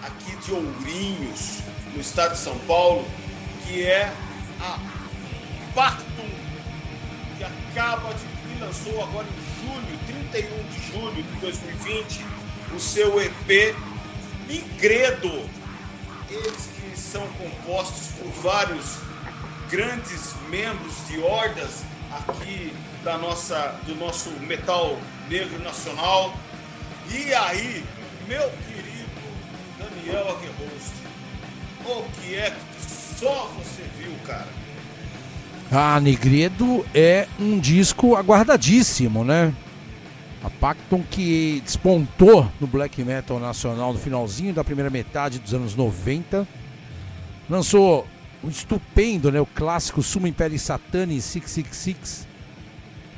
aqui de Ourinhos, no estado de São Paulo, que é a Pactum, que acaba de e lançou agora em julho, 31 de julho de 2020, o seu EP Migredo. Eles que são compostos por vários grandes membros de hordas aqui da nossa, do nosso metal negro nacional. E aí, meu querido Daniel Aguerrost, o que é que só você viu, cara? Ah, Negredo é um disco aguardadíssimo, né? A Pacton que despontou no black metal nacional no finalzinho da primeira metade dos anos 90. Lançou um estupendo, né, o clássico Suma Imperi Satani 666.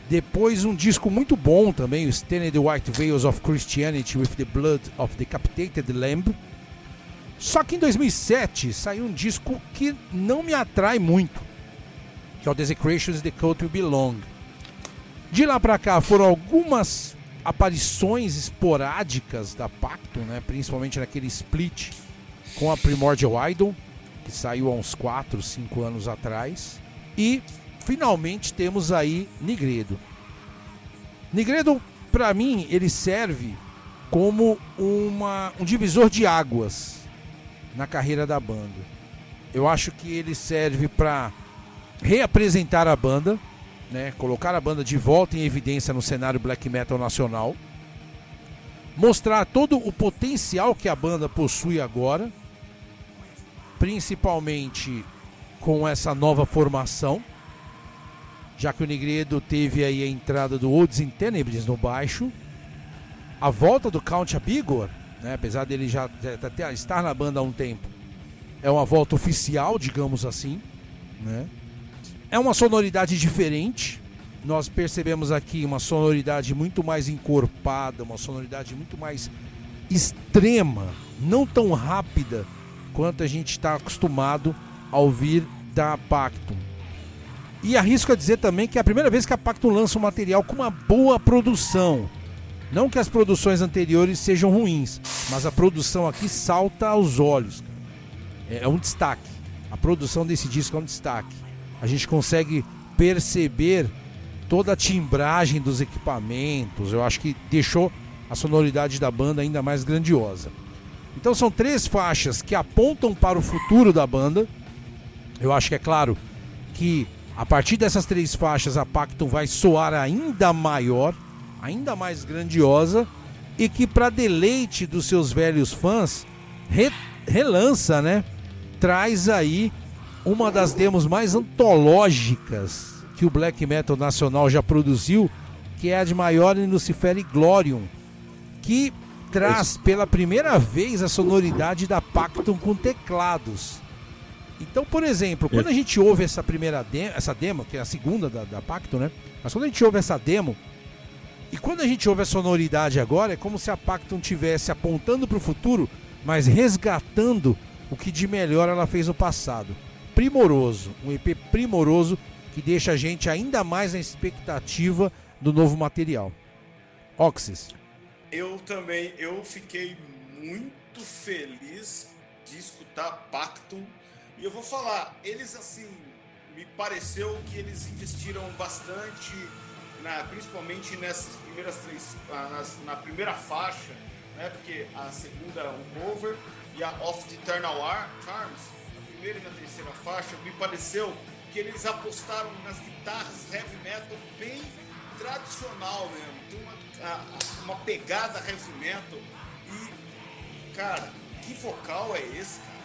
Depois um disco muito bom também, o Stained White Veils of Christianity with the Blood of Decapitated Lamb. Só que em 2007 saiu um disco que não me atrai muito, que é o Desecrations The Cult Will Belong. De lá pra cá foram algumas aparições esporádicas da Pacto, né? principalmente naquele split com a Primordial Idol, que saiu há uns 4, 5 anos atrás. E finalmente temos aí Nigredo. Nigredo, para mim, ele serve como uma, um divisor de águas na carreira da banda. Eu acho que ele serve para reapresentar a banda, né, colocar a banda de volta em evidência no cenário black metal nacional, mostrar todo o potencial que a banda possui agora, principalmente com essa nova formação, já que o Negredo teve aí a entrada do Odds in Tenebris no baixo, a volta do Count Abigor, né, apesar dele já, já estar na banda há um tempo, é uma volta oficial, digamos assim, né? É uma sonoridade diferente. Nós percebemos aqui uma sonoridade muito mais encorpada, uma sonoridade muito mais extrema, não tão rápida quanto a gente está acostumado a ouvir da Pactum. E arrisco a dizer também que é a primeira vez que a Pactum lança um material com uma boa produção. Não que as produções anteriores sejam ruins, mas a produção aqui salta aos olhos. É um destaque. A produção desse disco é um destaque a gente consegue perceber toda a timbragem dos equipamentos. Eu acho que deixou a sonoridade da banda ainda mais grandiosa. Então são três faixas que apontam para o futuro da banda. Eu acho que é claro que a partir dessas três faixas a Pactum vai soar ainda maior, ainda mais grandiosa e que para deleite dos seus velhos fãs re relança, né? Traz aí uma das demos mais antológicas que o black metal nacional já produziu, que é a de Maior Lucifere Glorium, que traz pela primeira vez a sonoridade da Pactum com teclados. Então, por exemplo, quando a gente ouve essa primeira demo, essa demo, que é a segunda da, da Pactum, né? Mas quando a gente ouve essa demo, e quando a gente ouve a sonoridade agora, é como se a Pactum tivesse apontando para o futuro, mas resgatando o que de melhor ela fez no passado primoroso, um EP primoroso que deixa a gente ainda mais na expectativa do novo material. Oxys. Eu também, eu fiquei muito feliz de escutar Pactum. E eu vou falar, eles assim, me pareceu que eles investiram bastante, na, principalmente nessas primeiras três, ah, nas, na primeira faixa, né? Porque a segunda é um cover e a Off the Eternal Charms, a primeira e na terceira faixa, me pareceu que eles apostaram nas guitarras heavy metal bem tradicional mesmo. Tem uma, uma pegada heavy metal e, cara, que vocal é esse, cara?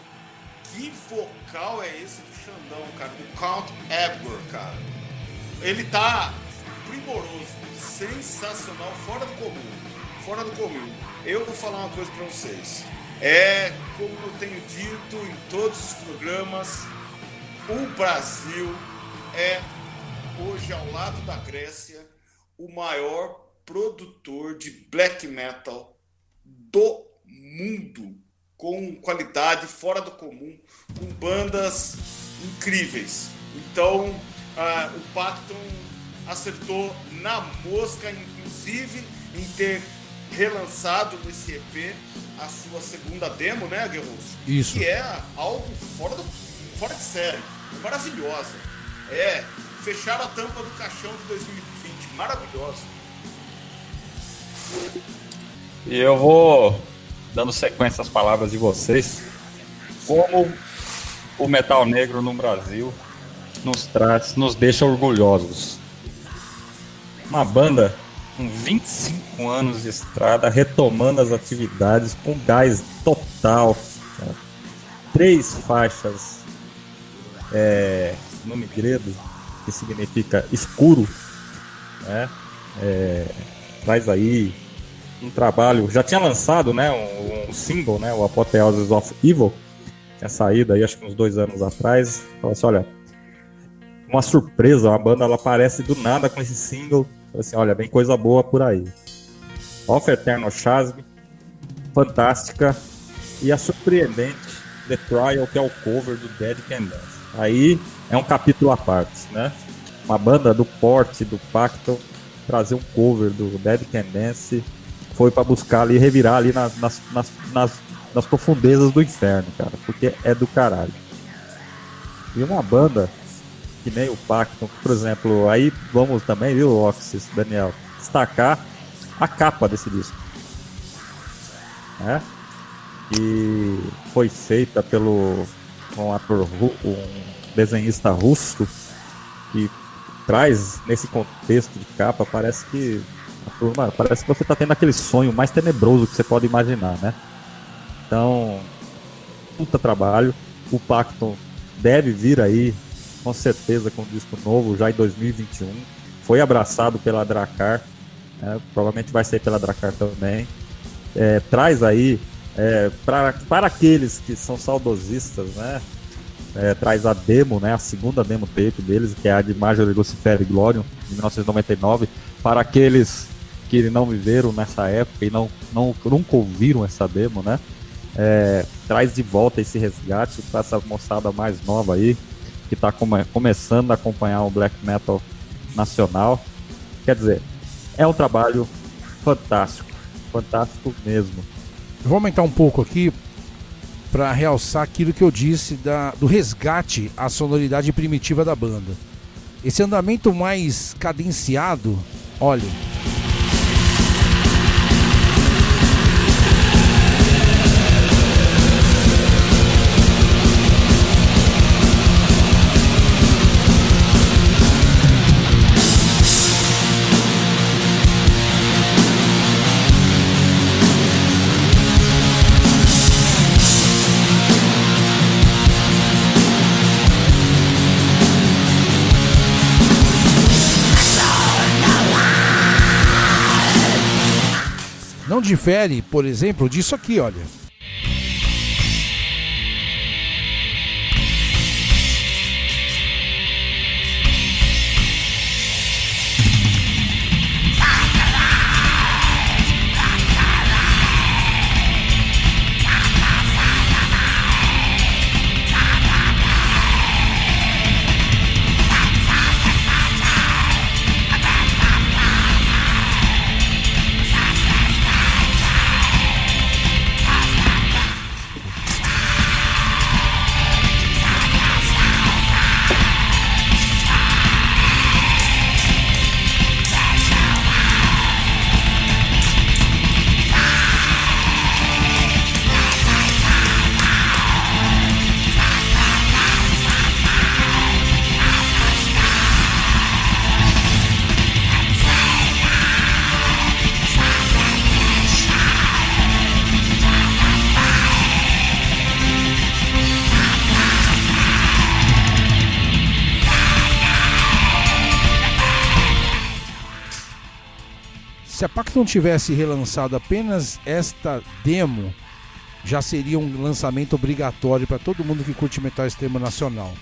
Que vocal é esse do Xandão, cara? Do Count Edgar, cara. Ele tá primoroso, sensacional, fora do comum. Fora do comum. Eu vou falar uma coisa para vocês. É, como eu tenho dito em todos os programas, o Brasil é hoje ao lado da Grécia o maior produtor de black metal do mundo, com qualidade fora do comum, com bandas incríveis. Então, uh, o Pacton acertou na mosca, inclusive, em ter relançado nesse EP a sua segunda demo, né, Guerros? Isso. Que é algo fora, do, fora de série, maravilhosa. É, fecharam a tampa do caixão de 2020, maravilhosa. E eu vou dando sequência às palavras de vocês. Como o metal negro no Brasil nos traz, nos deixa orgulhosos. Uma banda com 25 anos de estrada, retomando as atividades com gás total. Três faixas é, no Migredo, que significa escuro, né? É, traz aí um trabalho, já tinha lançado né, um, um single, né, o Apotheosis of Evil, tinha saído aí acho que uns dois anos atrás, falou assim, olha, uma surpresa, a banda ela aparece do nada com esse single, assim, olha, vem coisa boa por aí. Off Eternal Chasm, fantástica, e a surpreendente The Trial, que é o cover do Dead Can Dance. Aí é um capítulo à parte, né? Uma banda do porte, do pacto, trazer um cover do Dead Can Dance foi para buscar ali, revirar ali nas, nas, nas, nas, profundezas do inferno, cara, porque é do caralho. E uma banda que nem o Pacton, por exemplo, aí vamos também, viu, Office, Daniel, destacar a capa desse disco. Né? Que foi feita pelo um ator, um desenhista russo, que traz nesse contexto de capa, parece que parece que você está tendo aquele sonho mais tenebroso que você pode imaginar, né? Então, puta trabalho. O Pacton deve vir aí, com certeza, com um disco novo já em 2021. Foi abraçado pela Dracar, né? provavelmente vai ser pela Dracar também. É, traz aí, é, pra, para aqueles que são saudosistas, né? É, traz a demo, né, a segunda demo tape deles, que é a de Major Lucifer e Glorium, de 1999. Para aqueles que não viveram nessa época e não, não nunca ouviram essa demo, né? É, traz de volta esse resgate para essa moçada mais nova aí, que está come começando a acompanhar o black metal nacional. Quer dizer, é um trabalho fantástico, fantástico mesmo. Vou aumentar um pouco aqui para realçar aquilo que eu disse da, do resgate à sonoridade primitiva da banda. Esse andamento mais cadenciado, olha, difere, por exemplo, disso aqui, olha. Pacton tivesse relançado apenas esta demo, já seria um lançamento obrigatório para todo mundo que curte metal extremo nacional.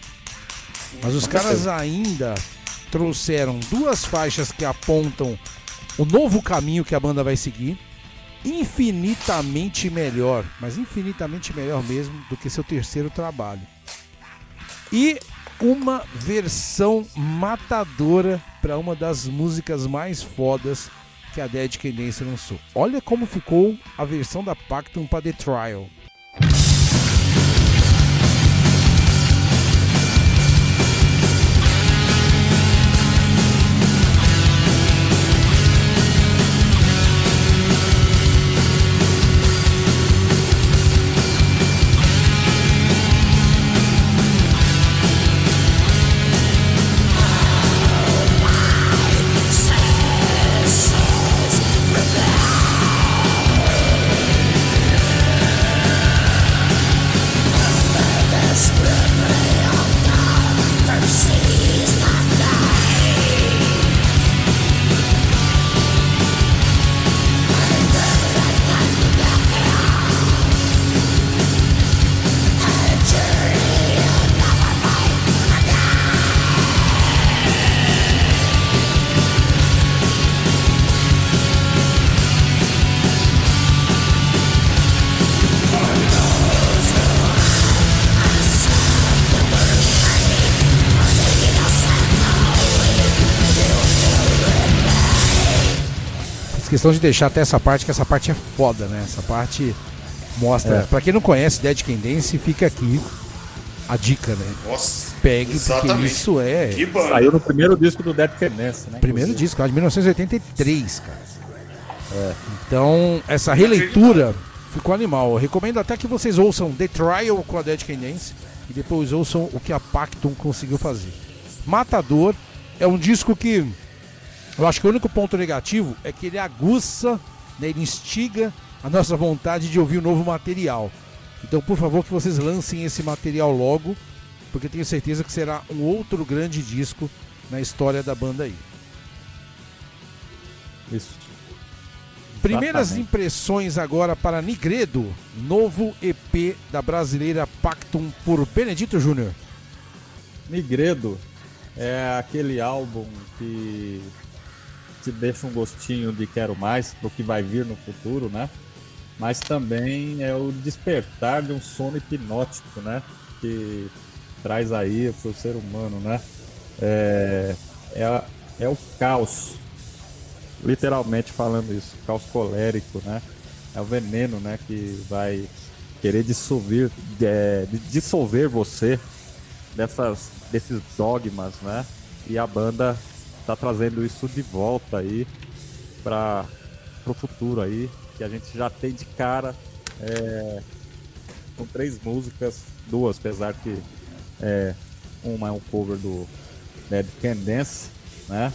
Mas os caras ainda trouxeram duas faixas que apontam o novo caminho que a banda vai seguir, infinitamente melhor, mas infinitamente melhor mesmo do que seu terceiro trabalho. E uma versão matadora para uma das músicas mais fodas que a Dead Cadence lançou. Olha como ficou a versão da Pactum para The Trial. Questão de deixar até essa parte, que essa parte é foda, né? Essa parte mostra. É. Pra quem não conhece Dead Can Dance, fica aqui a dica, né? Nossa. Pegue, exatamente. porque isso é. Que Saiu no primeiro disco do Dead Can Dance, né? Primeiro disco, lá de 1983, cara. É. Então, essa releitura ficou animal. Eu recomendo até que vocês ouçam The Trial com a Dead Can Dance e depois ouçam o que a Pactum conseguiu fazer. Matador é um disco que eu acho que o único ponto negativo é que ele aguça, né, ele instiga a nossa vontade de ouvir o novo material. Então, por favor, que vocês lancem esse material logo, porque tenho certeza que será um outro grande disco na história da banda aí. Isso. Primeiras Exatamente. impressões agora para Nigredo, novo EP da brasileira Pactum por Benedito Júnior. Nigredo é aquele álbum que te deixa um gostinho de quero mais do que vai vir no futuro, né? Mas também é o despertar de um sono hipnótico, né? Que traz aí para o ser humano, né? É, é, é o caos, literalmente falando isso, caos colérico, né? É o veneno, né? Que vai querer dissolver, é, dissolver você dessas, desses dogmas, né? E a banda tá trazendo isso de volta aí para o futuro aí, que a gente já tem de cara é, com três músicas, duas, apesar que é, uma é um cover do Dead Can Dance, né?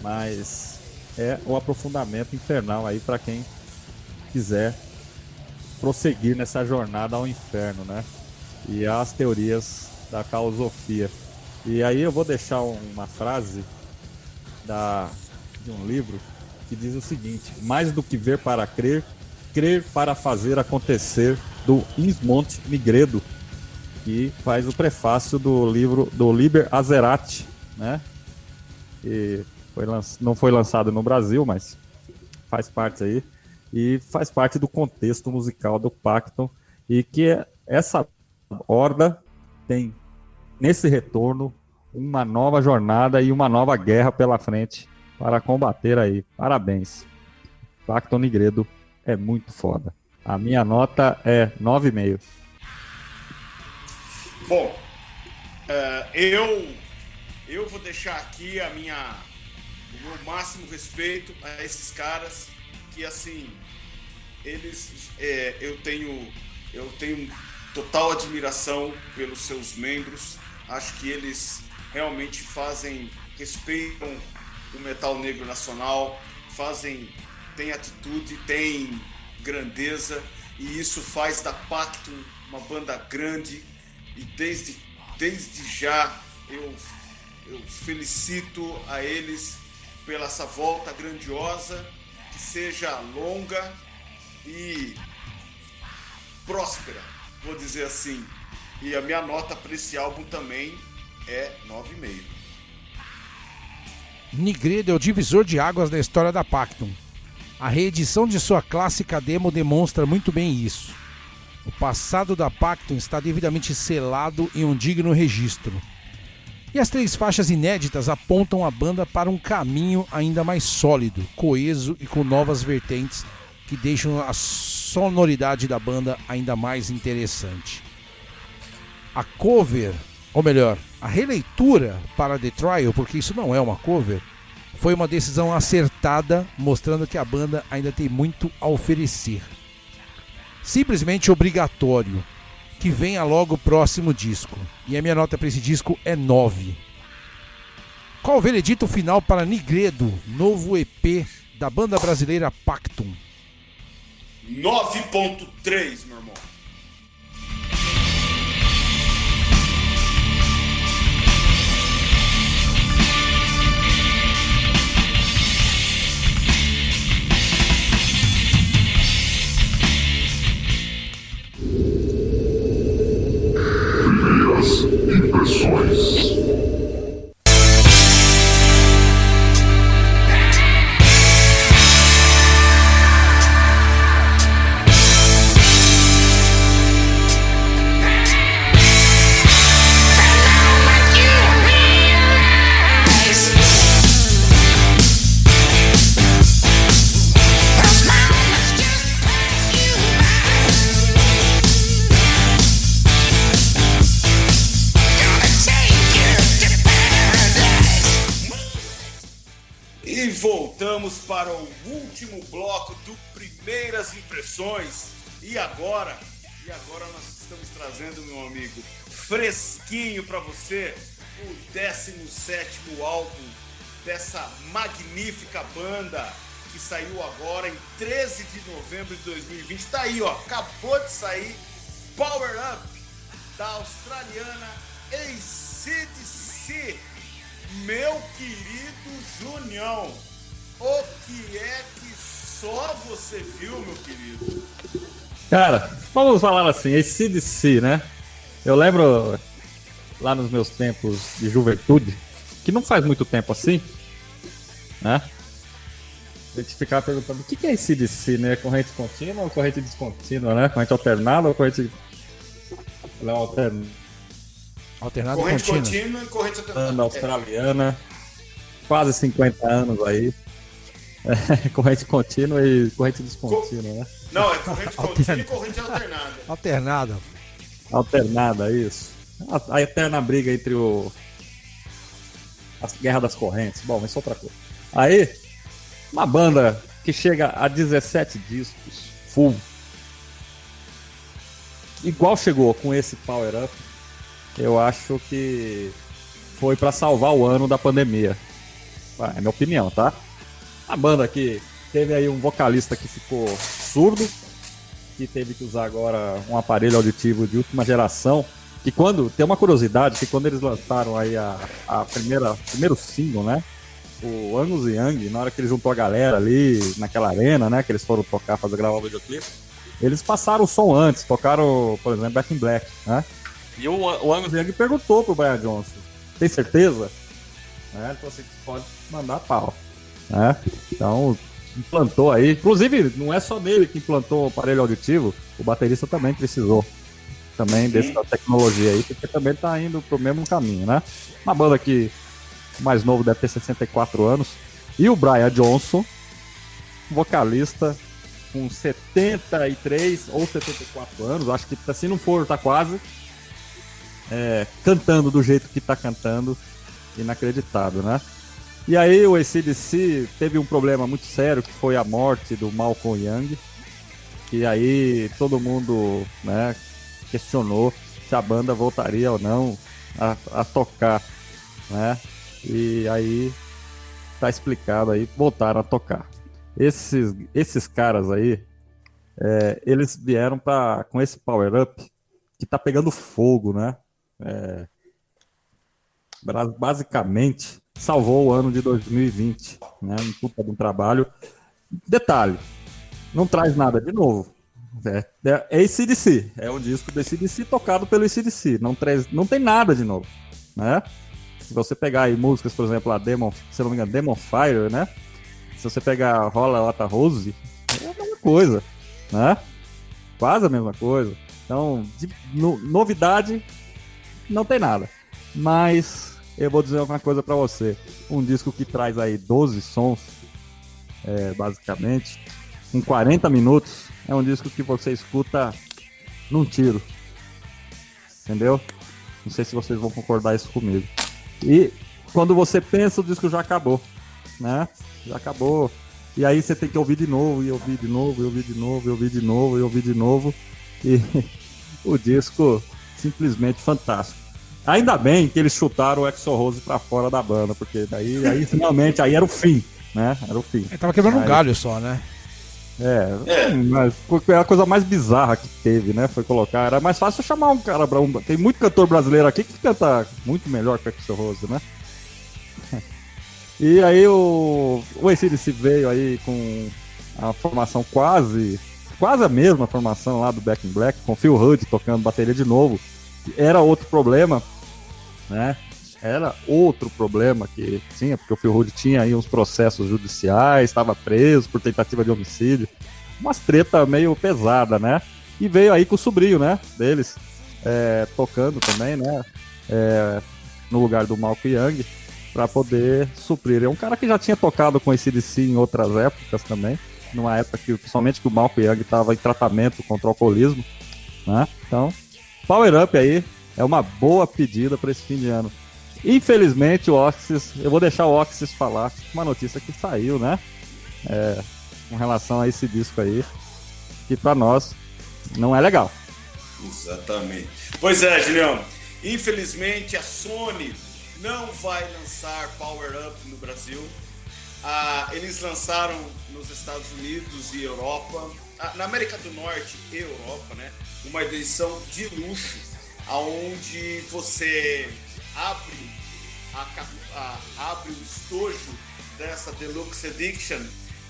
Mas é o aprofundamento infernal aí para quem quiser prosseguir nessa jornada ao inferno, né? E as teorias da caosofia. E aí eu vou deixar uma frase da, de um livro que diz o seguinte: mais do que ver para crer, crer para fazer acontecer, do Ismont Migredo, que faz o prefácio do livro do Liber Azerati, né? E foi não foi lançado no Brasil, mas faz parte aí e faz parte do contexto musical do Pacton e que essa horda tem nesse retorno uma nova jornada e uma nova guerra pela frente para combater aí. Parabéns. Pacto Nigredo é muito foda. A minha nota é 9,5. Bom, uh, eu eu vou deixar aqui a minha o meu máximo respeito a esses caras que assim eles é, eu tenho eu tenho total admiração pelos seus membros. Acho que eles realmente fazem, respeitam o metal negro nacional, fazem, têm atitude, têm grandeza e isso faz da Pacto uma banda grande e desde, desde já eu, eu felicito a eles pela essa volta grandiosa que seja longa e próspera, vou dizer assim. E a minha nota para esse álbum também é 9,5. Nigredo é o divisor de águas da história da Pactum. A reedição de sua clássica demo demonstra muito bem isso. O passado da Pactum está devidamente selado em um digno registro. E as três faixas inéditas apontam a banda para um caminho ainda mais sólido, coeso e com novas vertentes que deixam a sonoridade da banda ainda mais interessante. A cover, ou melhor, a releitura para The Trial, porque isso não é uma cover, foi uma decisão acertada, mostrando que a banda ainda tem muito a oferecer. Simplesmente obrigatório que venha logo o próximo disco. E a minha nota para esse disco é 9. Qual o veredito final para Nigredo, novo EP da banda brasileira Pactum? 9.3, meu irmão. Impressões. E agora, e agora nós estamos trazendo, meu amigo, fresquinho para você, o 17 álbum dessa magnífica banda que saiu agora em 13 de novembro de 2020. Tá aí, ó, acabou de sair Power Up da australiana ACDC. Meu querido Junião, o que é que só você viu, meu querido? Cara, vamos falar assim, esse CDC, né? Eu lembro lá nos meus tempos de juventude, que não faz muito tempo assim, né? A gente ficava perguntando o que é esse CDC, né? Corrente contínua ou corrente descontínua, né? Corrente alternada ou corrente. Não, alternada. Alternado e Corrente contínua. contínua e corrente alternada. australiana, quase 50 anos aí. É, corrente contínua e corrente descontínua, né? Não, é corrente contínua e corrente alternada. Alternada. Alternada, isso. A, a eterna briga entre o. As guerras das correntes. Bom, isso é outra coisa. Aí, uma banda que chega a 17 discos, full. Igual chegou com esse Power Up, eu acho que foi pra salvar o ano da pandemia. Ah, É minha opinião, tá? A banda que teve aí um vocalista que ficou surdo, que teve que usar agora um aparelho auditivo de última geração. Que quando. Tem uma curiosidade, que quando eles lançaram aí a, a primeira primeiro single, né? O Angus Young, na hora que ele juntou a galera ali naquela arena, né? Que eles foram tocar, fazer gravar o videoclipe. Eles passaram o som antes, tocaram, por exemplo, Back in Black, né? E o, o Angus Young perguntou pro Brian Johnson: tem certeza? Né? Ele falou assim: pode mandar pau. Né? Então, implantou aí. Inclusive, não é só nele que implantou o aparelho auditivo, o baterista também precisou também dessa tecnologia aí, porque também tá indo pro mesmo caminho, né? Uma banda que o mais novo deve ter 64 anos. E o Brian Johnson, vocalista com 73 ou 74 anos, acho que se não for, tá quase. é, cantando do jeito que tá cantando, inacreditável, né? E aí o ACDC teve um problema muito sério, que foi a morte do Malcolm Young. E aí todo mundo né, questionou se a banda voltaria ou não a, a tocar, né? E aí tá explicado aí, voltaram a tocar. Esses, esses caras aí, é, eles vieram pra, com esse Power Up que tá pegando fogo, né? É, basicamente salvou o ano de 2020, né? Um puta de um trabalho. detalhe, não traz nada de novo. É, é, é ACDC, é um disco do ACDC tocado pelo ACDC, não, traz, não tem nada de novo, né? Se você pegar aí músicas, por exemplo, a Demon, se não me engano, Demon Fire, né? Se você pegar Rola Lata Rose, é a mesma coisa, né? Quase a mesma coisa. Então, de no, novidade, não tem nada. Mas eu vou dizer uma coisa para você. Um disco que traz aí 12 sons, é, basicamente, com 40 minutos, é um disco que você escuta num tiro. Entendeu? Não sei se vocês vão concordar isso comigo. E quando você pensa, o disco já acabou, né? Já acabou. E aí você tem que ouvir de novo, e ouvir de novo, e ouvir de novo, e ouvir de novo, e ouvir de novo. E o disco simplesmente fantástico. Ainda bem que eles chutaram o Exo Rose pra fora da banda, porque daí aí, finalmente aí era o fim, né? Era o fim. Ele tava quebrando um galho só, né? É, é, mas foi a coisa mais bizarra que teve, né? Foi colocar. Era mais fácil chamar um cara. Um, tem muito cantor brasileiro aqui que canta muito melhor que o Exo Rose, né? E aí o, o ACDC veio aí com a formação quase, quase a mesma formação lá do Back in Black, com Phil Hood tocando bateria de novo. Era outro problema, né? Era outro problema que tinha, porque o Hood tinha aí uns processos judiciais, estava preso por tentativa de homicídio. Umas treta meio pesada, né? E veio aí com o sobrinho, né? Deles, é, tocando também, né? É, no lugar do Malco Young para poder suprir. É um cara que já tinha tocado com esse DC em outras épocas também, numa época que principalmente que o Malcolm Young estava em tratamento contra o alcoolismo, né? Então, Power Up aí é uma boa pedida para esse fim de ano. Infelizmente o Oxys, eu vou deixar o Oxys falar uma notícia que saiu, né? É, com relação a esse disco aí, que para nós não é legal. Exatamente. Pois é, Julião. Infelizmente a Sony não vai lançar Power Up no Brasil. Ah, eles lançaram nos Estados Unidos e Europa, ah, na América do Norte e Europa, né? Uma edição de luxo, aonde você abre a, a, abre o estojo dessa Deluxe Edition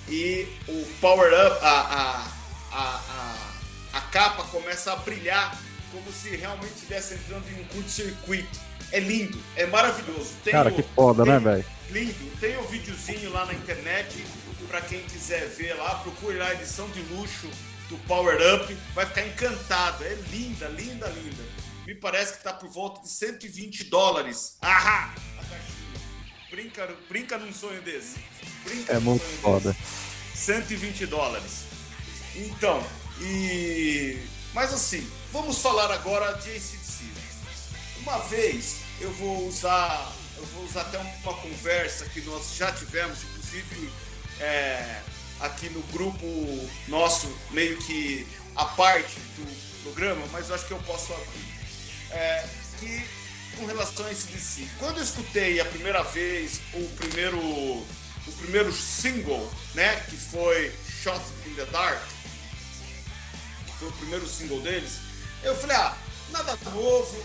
e o Power Up, a, a, a, capa começa a brilhar como se realmente estivesse entrando em um curto-circuito. É lindo, é maravilhoso. Tem Cara, o, que foda, né, tem, né, velho? Lindo. Tem o um videozinho lá na internet para quem quiser ver lá. Procure lá a edição de luxo do Power Up. Vai ficar encantado. É linda, linda, linda. Me parece que tá por volta de 120 dólares. Ahá! Brinca, brinca num sonho desse. Brinca é muito foda. Desse. 120 dólares. Então, e. Mas assim, vamos falar agora de ACDC. Uma vez eu vou usar, eu vou usar até uma conversa que nós já tivemos, inclusive é, aqui no grupo nosso, meio que a parte do programa, mas eu acho que eu posso abrir. É, que com relação a esse DC. Quando eu escutei a primeira vez o primeiro, o primeiro single, né, que foi Shot in the Dark, que foi o primeiro single deles, eu falei, ah, nada novo,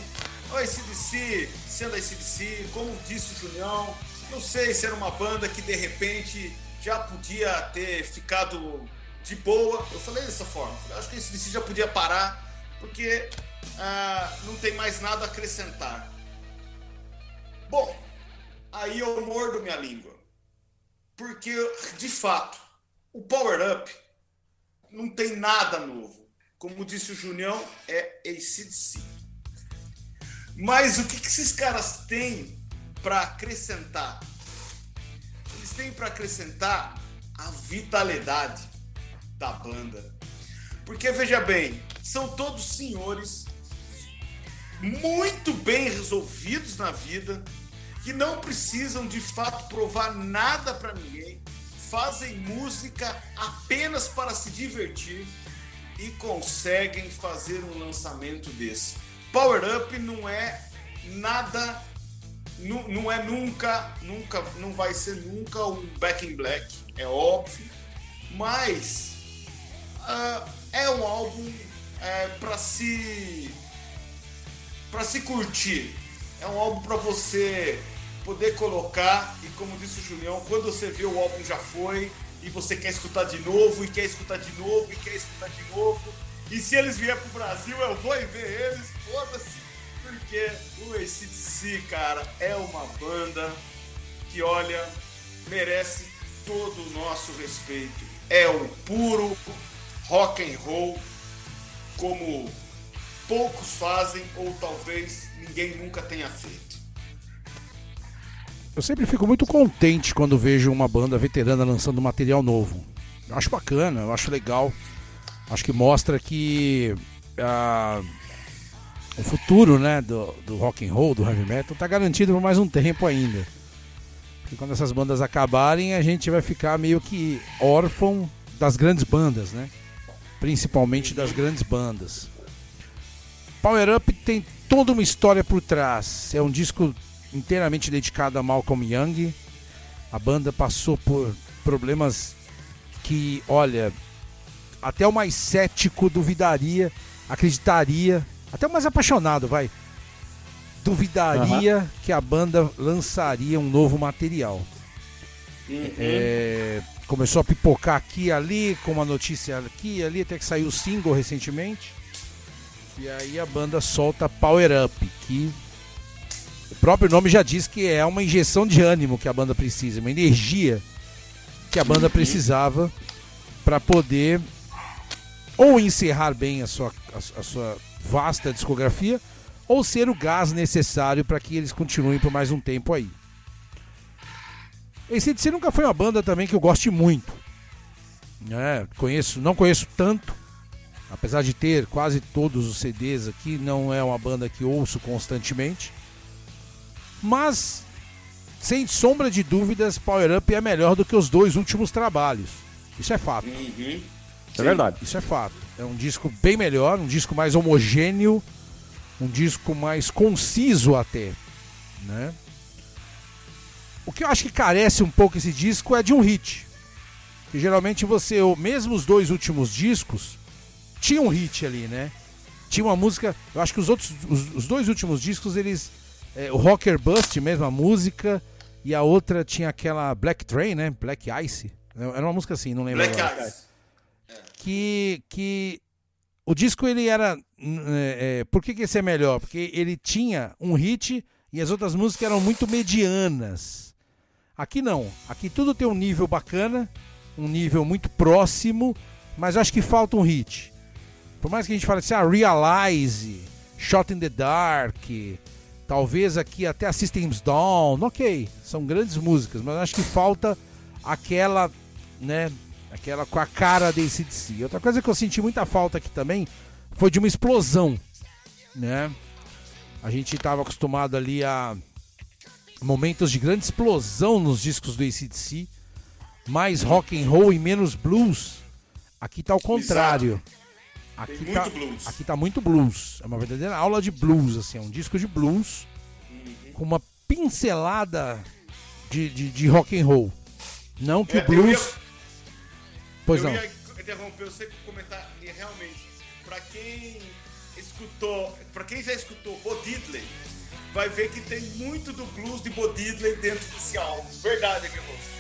o ACDC, sendo ACDC, como disse o Julião, não sei se era uma banda que de repente já podia ter ficado de boa. Eu falei dessa forma. Acho que esse já podia parar, porque ah, não tem mais nada a acrescentar. Bom, aí eu mordo minha língua. Porque, de fato, o Power Up não tem nada novo. Como disse o Junião, é ACDC. Mas o que, que esses caras têm para acrescentar? Eles têm para acrescentar a vitalidade da banda. Porque veja bem, são todos senhores muito bem resolvidos na vida, que não precisam de fato provar nada para ninguém, fazem música apenas para se divertir e conseguem fazer um lançamento desse. Power Up não é nada, não, não é nunca, nunca, não vai ser nunca um Back in Black, é óbvio, mas uh, é um álbum é, para se para se curtir. É um álbum para você poder colocar e como disse o Julião, quando você vê o álbum já foi, e você quer escutar de novo, e quer escutar de novo, e quer escutar de novo. E se eles vierem pro Brasil, eu vou e ver eles, foda-se, porque o ACDC, cara, é uma banda que, olha, merece todo o nosso respeito. É o puro rock and roll, como poucos fazem, ou talvez ninguém nunca tenha feito. Eu sempre fico muito contente quando vejo uma banda veterana lançando material novo. Eu acho bacana, eu acho legal. Acho que mostra que uh, o futuro né, do, do rock and roll, do heavy metal, está garantido por mais um tempo ainda. Porque quando essas bandas acabarem, a gente vai ficar meio que órfão das grandes bandas, né? Principalmente das grandes bandas. Power Up tem toda uma história por trás. É um disco inteiramente dedicado a Malcolm Young. A banda passou por problemas que, olha, até o mais cético duvidaria, acreditaria, até o mais apaixonado, vai, duvidaria uhum. que a banda lançaria um novo material. Uhum. É, começou a pipocar aqui e ali, com uma notícia aqui e ali, até que saiu o single recentemente. E aí a banda solta Power Up, que o próprio nome já diz que é uma injeção de ânimo que a banda precisa, uma energia que a banda precisava para poder ou encerrar bem a sua, a, a sua vasta discografia ou ser o gás necessário para que eles continuem por mais um tempo aí. ACDC nunca foi uma banda também que eu goste muito. É, conheço, não conheço tanto, apesar de ter quase todos os CDs aqui, não é uma banda que ouço constantemente. Mas, sem sombra de dúvidas, Power Up é melhor do que os dois últimos trabalhos. Isso é fato. Uhum. É verdade. Isso é fato. É um disco bem melhor, um disco mais homogêneo, um disco mais conciso até, né? O que eu acho que carece um pouco esse disco é de um hit. Que geralmente você, mesmo os dois últimos discos, tinha um hit ali, né? Tinha uma música. Eu acho que os outros, os, os dois últimos discos, eles é, o Rocker Bust, mesmo a música, e a outra tinha aquela Black Train, né? Black Ice. Era uma música assim, não lembro. Black agora. Ice. Que, que o disco ele era. É, é, por que, que esse é melhor? Porque ele tinha um hit e as outras músicas eram muito medianas. Aqui não. Aqui tudo tem um nível bacana, um nível muito próximo, mas acho que falta um hit. Por mais que a gente fale assim, ah, Realize, Shot in the Dark, Talvez aqui até a Systems Down, ok, são grandes músicas, mas acho que falta aquela, né, aquela com a cara da ACDC. Outra coisa que eu senti muita falta aqui também foi de uma explosão, né? A gente estava acostumado ali a momentos de grande explosão nos discos do ACDC, mais rock and roll e menos blues. Aqui está o contrário. Exato. Aqui tá, blues. aqui tá muito blues. É uma verdadeira aula de blues, assim, é um disco de blues uhum. com uma pincelada de, de, de, rock and roll. Não que é, o blues. Eu ia, pois eu não. ia interromper você comentar e realmente, para quem escutou, para quem já escutou Bo Diddley, vai ver que tem muito do blues de Bo Diddley dentro desse álbum. Verdade, Guilherme.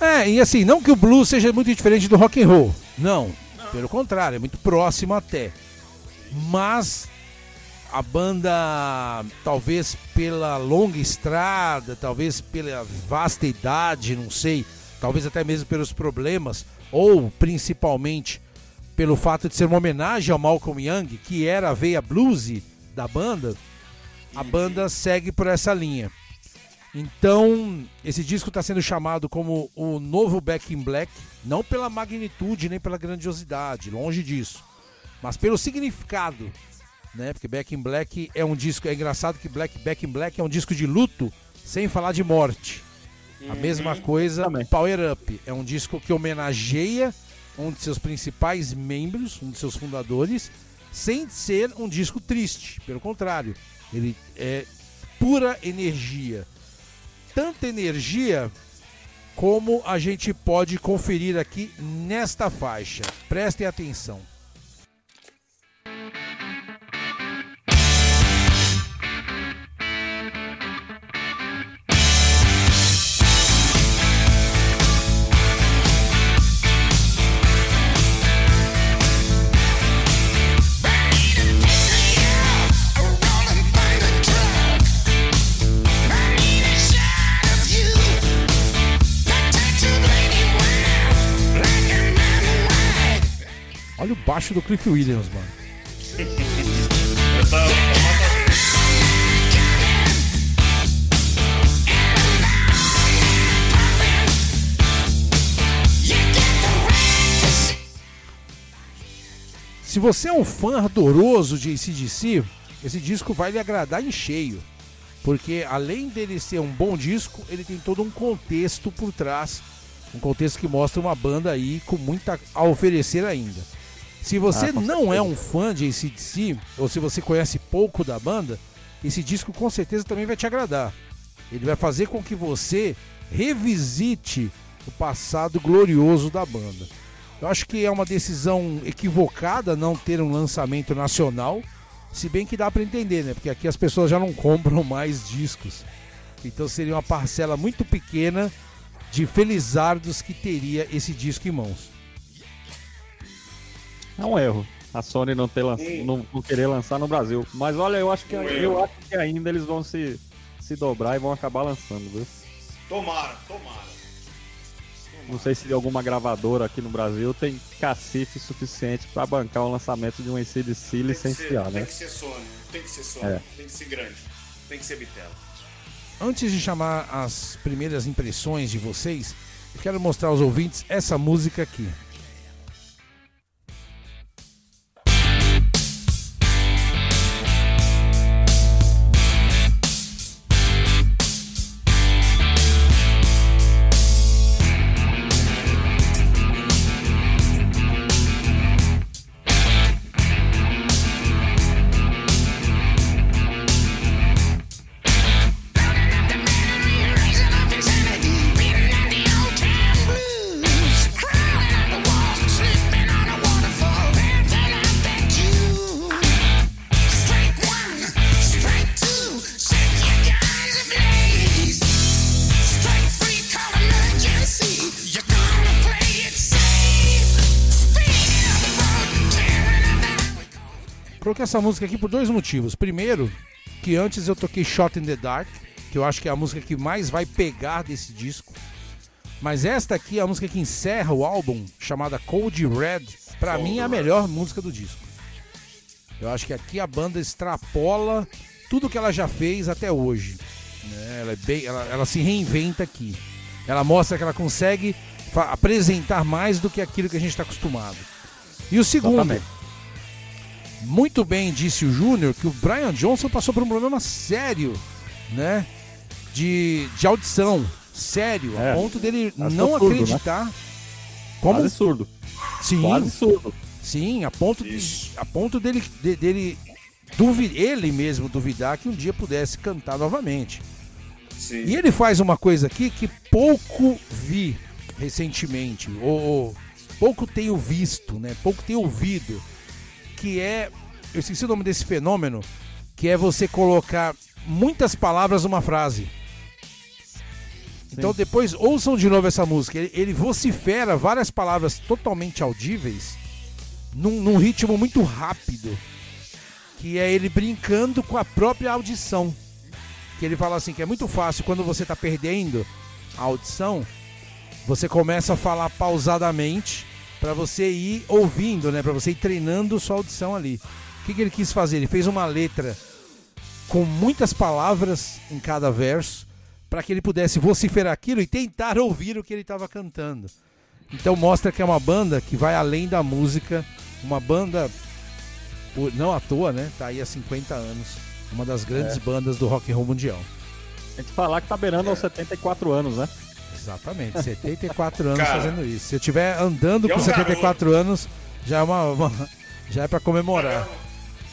É, e assim, não que o blues seja muito diferente do rock and roll. Não, pelo contrário, é muito próximo até. Mas a banda, talvez pela longa estrada, talvez pela vasta idade, não sei, talvez até mesmo pelos problemas, ou principalmente pelo fato de ser uma homenagem ao Malcolm Young, que era a veia blues da banda, a banda segue por essa linha. Então, esse disco está sendo chamado como o novo Back in Black, não pela magnitude nem pela grandiosidade, longe disso, mas pelo significado, né? Porque Back in Black é um disco, é engraçado que Black Back in Black é um disco de luto, sem falar de morte. A mesma uhum. coisa, Também. Power Up é um disco que homenageia um de seus principais membros, um de seus fundadores, sem ser um disco triste, pelo contrário, ele é pura energia tanta energia como a gente pode conferir aqui nesta faixa. Prestem atenção. Baixo do Cliff Williams, mano. Se você é um fã ardoroso de ACDC, esse disco vai lhe agradar em cheio. Porque além dele ser um bom disco, ele tem todo um contexto por trás. Um contexto que mostra uma banda aí com muita a oferecer ainda. Se você Ah, não é um fã de ACDC, ou se você conhece pouco da banda, esse disco com certeza também vai te agradar. Ele vai fazer com que você revisite o passado glorioso da banda. Eu acho que é uma decisão equivocada não ter um lançamento nacional, se bem que dá para entender, né? Porque aqui as pessoas já não compram mais discos. Então seria uma parcela muito pequena de felizardos que teria esse disco em mãos. É um erro. A Sony não, ter não, não querer lançar no Brasil. Mas olha, eu acho que Um eu acho que ainda eles vão se, se dobrar e vão acabar lançando, viu? Tomara, tomara. Não sei se alguma gravadora aqui no Brasil tem cacife suficiente pra bancar o lançamento de um ACDC ser, licenciar, tem né? que ser Sony, tem que ser Sony, É. tem que ser grande, tem que ser Bitela. Antes de chamar as primeiras impressões de vocês, eu quero mostrar aos ouvintes essa música aqui. Coloquei essa música aqui por dois motivos. Primeiro, que antes eu toquei Shot in the Dark, que eu acho que é a música que mais vai pegar desse disco. Mas esta aqui é a música que encerra o álbum, chamada Cold Red. Pra Cold mim é a melhor música do disco. Eu acho que aqui a banda extrapola tudo que ela já fez até hoje. né? Ela, é bem, ela, ela se reinventa aqui. Ela mostra que ela consegue apresentar mais do que aquilo que a gente está acostumado. E o segundo, Exatamente. Muito bem disse o Júnior que o Brian Johnson passou por um problema sério, né? De, de audição. Sério, É. a ponto dele Acho não surdo, né? acreditar. Como? Quase surdo. Sim, Quase surdo. sim, a ponto, de, a ponto dele, de- dele duvi- ele mesmo duvidar que um dia pudesse cantar novamente. Sim. E ele faz uma coisa aqui que pouco vi recentemente, ou, ou pouco tenho visto, né? Pouco tenho ouvido, que é, eu esqueci o nome desse fenômeno, que é você colocar muitas palavras numa frase. Então depois ouçam de novo essa música. Ele, ele vocifera várias palavras totalmente audíveis num, num ritmo muito rápido. Que é ele brincando com a própria audição. Que ele fala assim que é muito fácil quando você está perdendo a audição, você começa a falar pausadamente para você ir ouvindo, né? Para você ir treinando sua audição ali. O que, que ele quis fazer? Ele fez uma letra com muitas palavras em cada verso para que ele pudesse vociferar aquilo e tentar ouvir o que ele estava cantando. Então mostra que é uma banda que vai além da música, uma banda não à toa, né? Tá aí há 50 anos, uma das grandes bandas do rock and roll mundial. A gente falar que tá beirando aos 74 anos, né? Exatamente, 74 anos Cara. fazendo isso. Se eu estiver andando é com um 74 anos, já é uma, uma- já é para comemorar.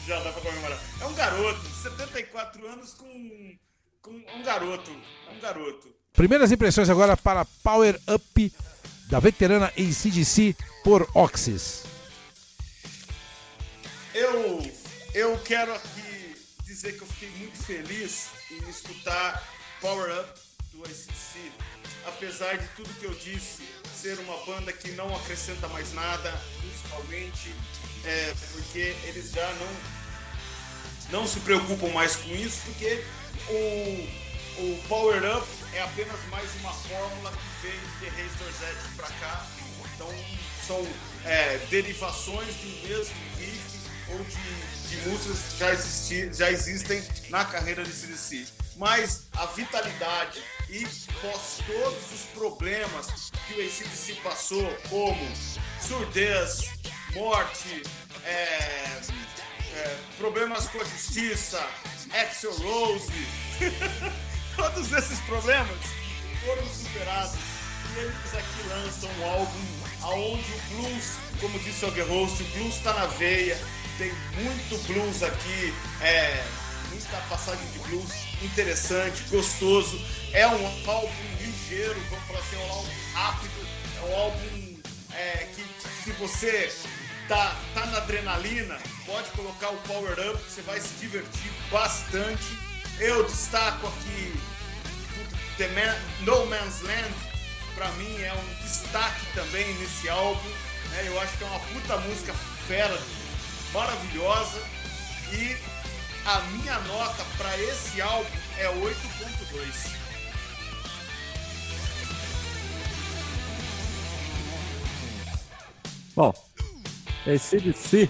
Já dá pra comemorar. É um garoto, 74 anos com. com é um garoto. É um garoto. Primeiras impressões agora para Power Up da veterana ACDC por Oxys. Eu, eu quero aqui dizer que eu fiquei muito feliz em escutar Power Up do ACDC. Apesar de tudo que eu disse, ser uma banda que não acrescenta mais nada, principalmente é, porque eles já não, não se preocupam mais com isso, porque o, o Power Up é apenas mais uma fórmula que veio de Reis Dorzete pra cá Então são é, derivações do mesmo riff ou de, de músicas que já, existi, já existem na carreira de CDC. Mas a vitalidade e pós todos os problemas que o ACDC passou, como surdez, morte, é, é, problemas com a justiça, Axel Rose, todos esses problemas foram superados. E eles aqui lançam um álbum aonde o blues, como disse o Guerroso, o blues está na veia, tem muito blues aqui, é, muita passagem de blues interessante, gostoso. É um álbum ligeiro, vamos falar assim, é um álbum rápido, é um álbum é, que se você tá, tá na adrenalina, pode colocar o Power Up, você vai se divertir bastante. Eu destaco aqui Man, No Man's Land, pra mim é um destaque também nesse álbum. Né? Eu acho que é uma puta música fera, maravilhosa. E a minha nota para esse álbum é 8.2. Bom, esse DC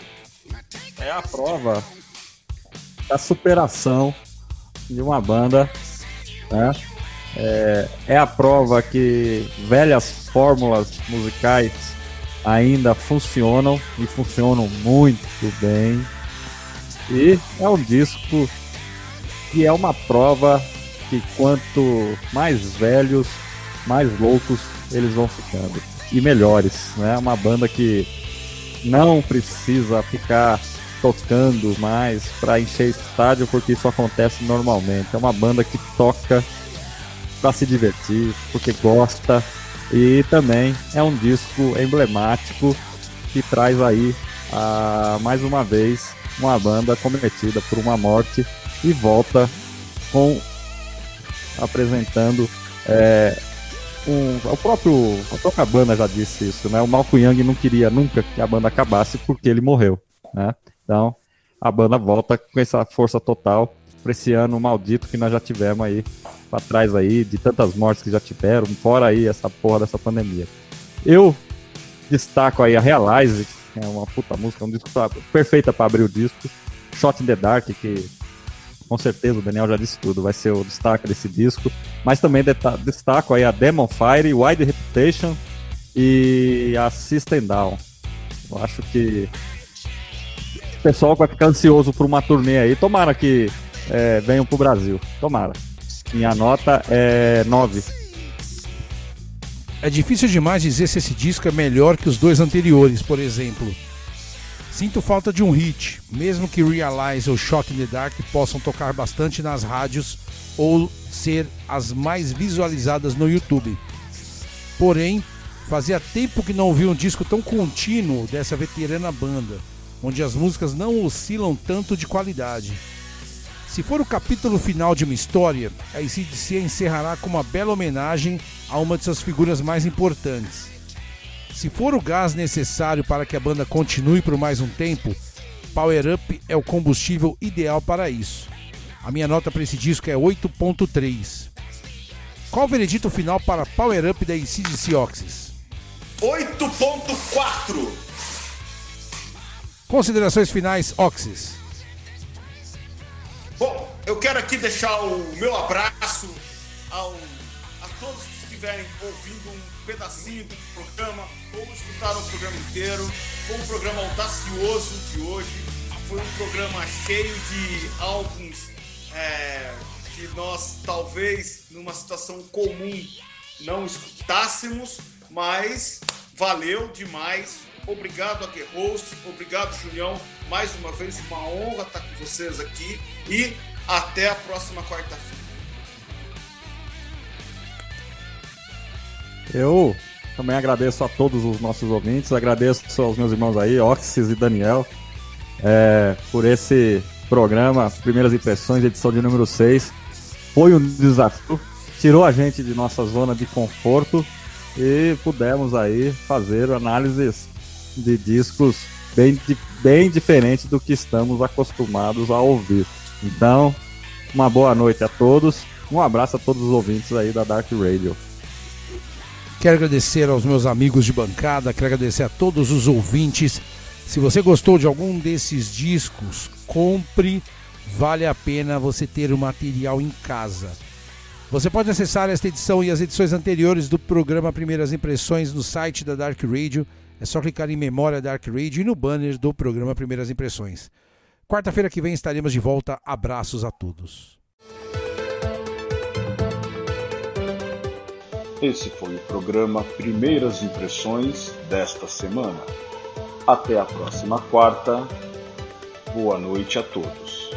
é a prova da superação de uma banda, né? É, é a prova que velhas fórmulas musicais ainda funcionam e funcionam muito bem. E é um disco que é uma prova que quanto mais velhos, mais loucos eles vão ficando. E melhores, né? Uma banda que não precisa ficar tocando mais para encher estádio, porque isso acontece normalmente. É uma banda que toca para se divertir, porque gosta. E também é um disco emblemático que traz aí, a, mais uma vez, uma banda cometida por uma morte e volta com apresentando é, um, o próprio a própria banda já disse isso, né? O Malcolm Young não queria nunca que a banda acabasse porque ele morreu, né? Então a banda volta com essa força total para esse ano maldito que nós já tivemos aí para trás aí de tantas mortes que já tiveram, fora aí essa porra dessa pandemia. Eu destaco aí a Realize, é uma puta música, um disco pra, perfeita para abrir o disco. Shot in the Dark, que com certeza o Daniel já disse tudo, vai ser o destaque desse disco. Mas também destaco aí a Demon Fire, Wide Reputation e a System Down. Eu acho que o pessoal vai ficar ansioso por uma turnê aí. Tomara que é, venham pro Brasil. Tomara. Minha nota é 9. É difícil demais dizer se esse disco é melhor que os dois anteriores, por exemplo. Sinto falta de um hit, mesmo que Realize ou Shot in the Dark possam tocar bastante nas rádios ou ser as mais visualizadas no YouTube. Porém, fazia tempo que não ouvi um disco tão contínuo dessa veterana banda, onde as músicas não oscilam tanto de qualidade. Se for o capítulo final de uma história, a ICDC encerrará com uma bela homenagem a uma de suas figuras mais importantes. Se for o gás necessário para que a banda continue por mais um tempo, Power Up é o combustível ideal para isso. A minha nota para esse disco é 8.3. Qual o veredito final para Power Up da ICDC Oxys? 8.4 Considerações finais, Oxys. Bom, eu quero aqui deixar o meu abraço ao, a todos estiverem ouvindo um pedacinho do programa ou escutaram o programa inteiro. Foi um programa audacioso de hoje. Foi um programa cheio de álbuns é, que nós talvez numa situação comum não escutássemos, mas valeu demais. Obrigado a Host, obrigado Julião, mais uma vez uma honra estar com vocês aqui e até a próxima quarta-feira. Eu também agradeço a todos os nossos ouvintes, agradeço aos meus irmãos aí, Oxys e Daniel, é, por esse programa, Primeiras Impressões, edição de número 6. Foi um desafio, tirou a gente de nossa zona de conforto e pudemos aí fazer análises de discos bem, bem diferentes do que estamos acostumados a ouvir. Então, uma boa noite a todos. Um abraço a todos os ouvintes aí da Dark Radio. Quero agradecer aos meus amigos de bancada, quero agradecer a todos os ouvintes. Se você gostou de algum desses discos, compre, vale a pena você ter o material em casa. Você pode acessar esta edição e as edições anteriores do programa Primeiras Impressões no site da Dark Radio. É só clicar em Memória Dark Radio e no banner do programa Primeiras Impressões. Quarta-feira que vem estaremos de volta. Abraços a todos. Esse foi o programa Primeiras Impressões desta semana. Até a próxima quarta. Boa noite a todos.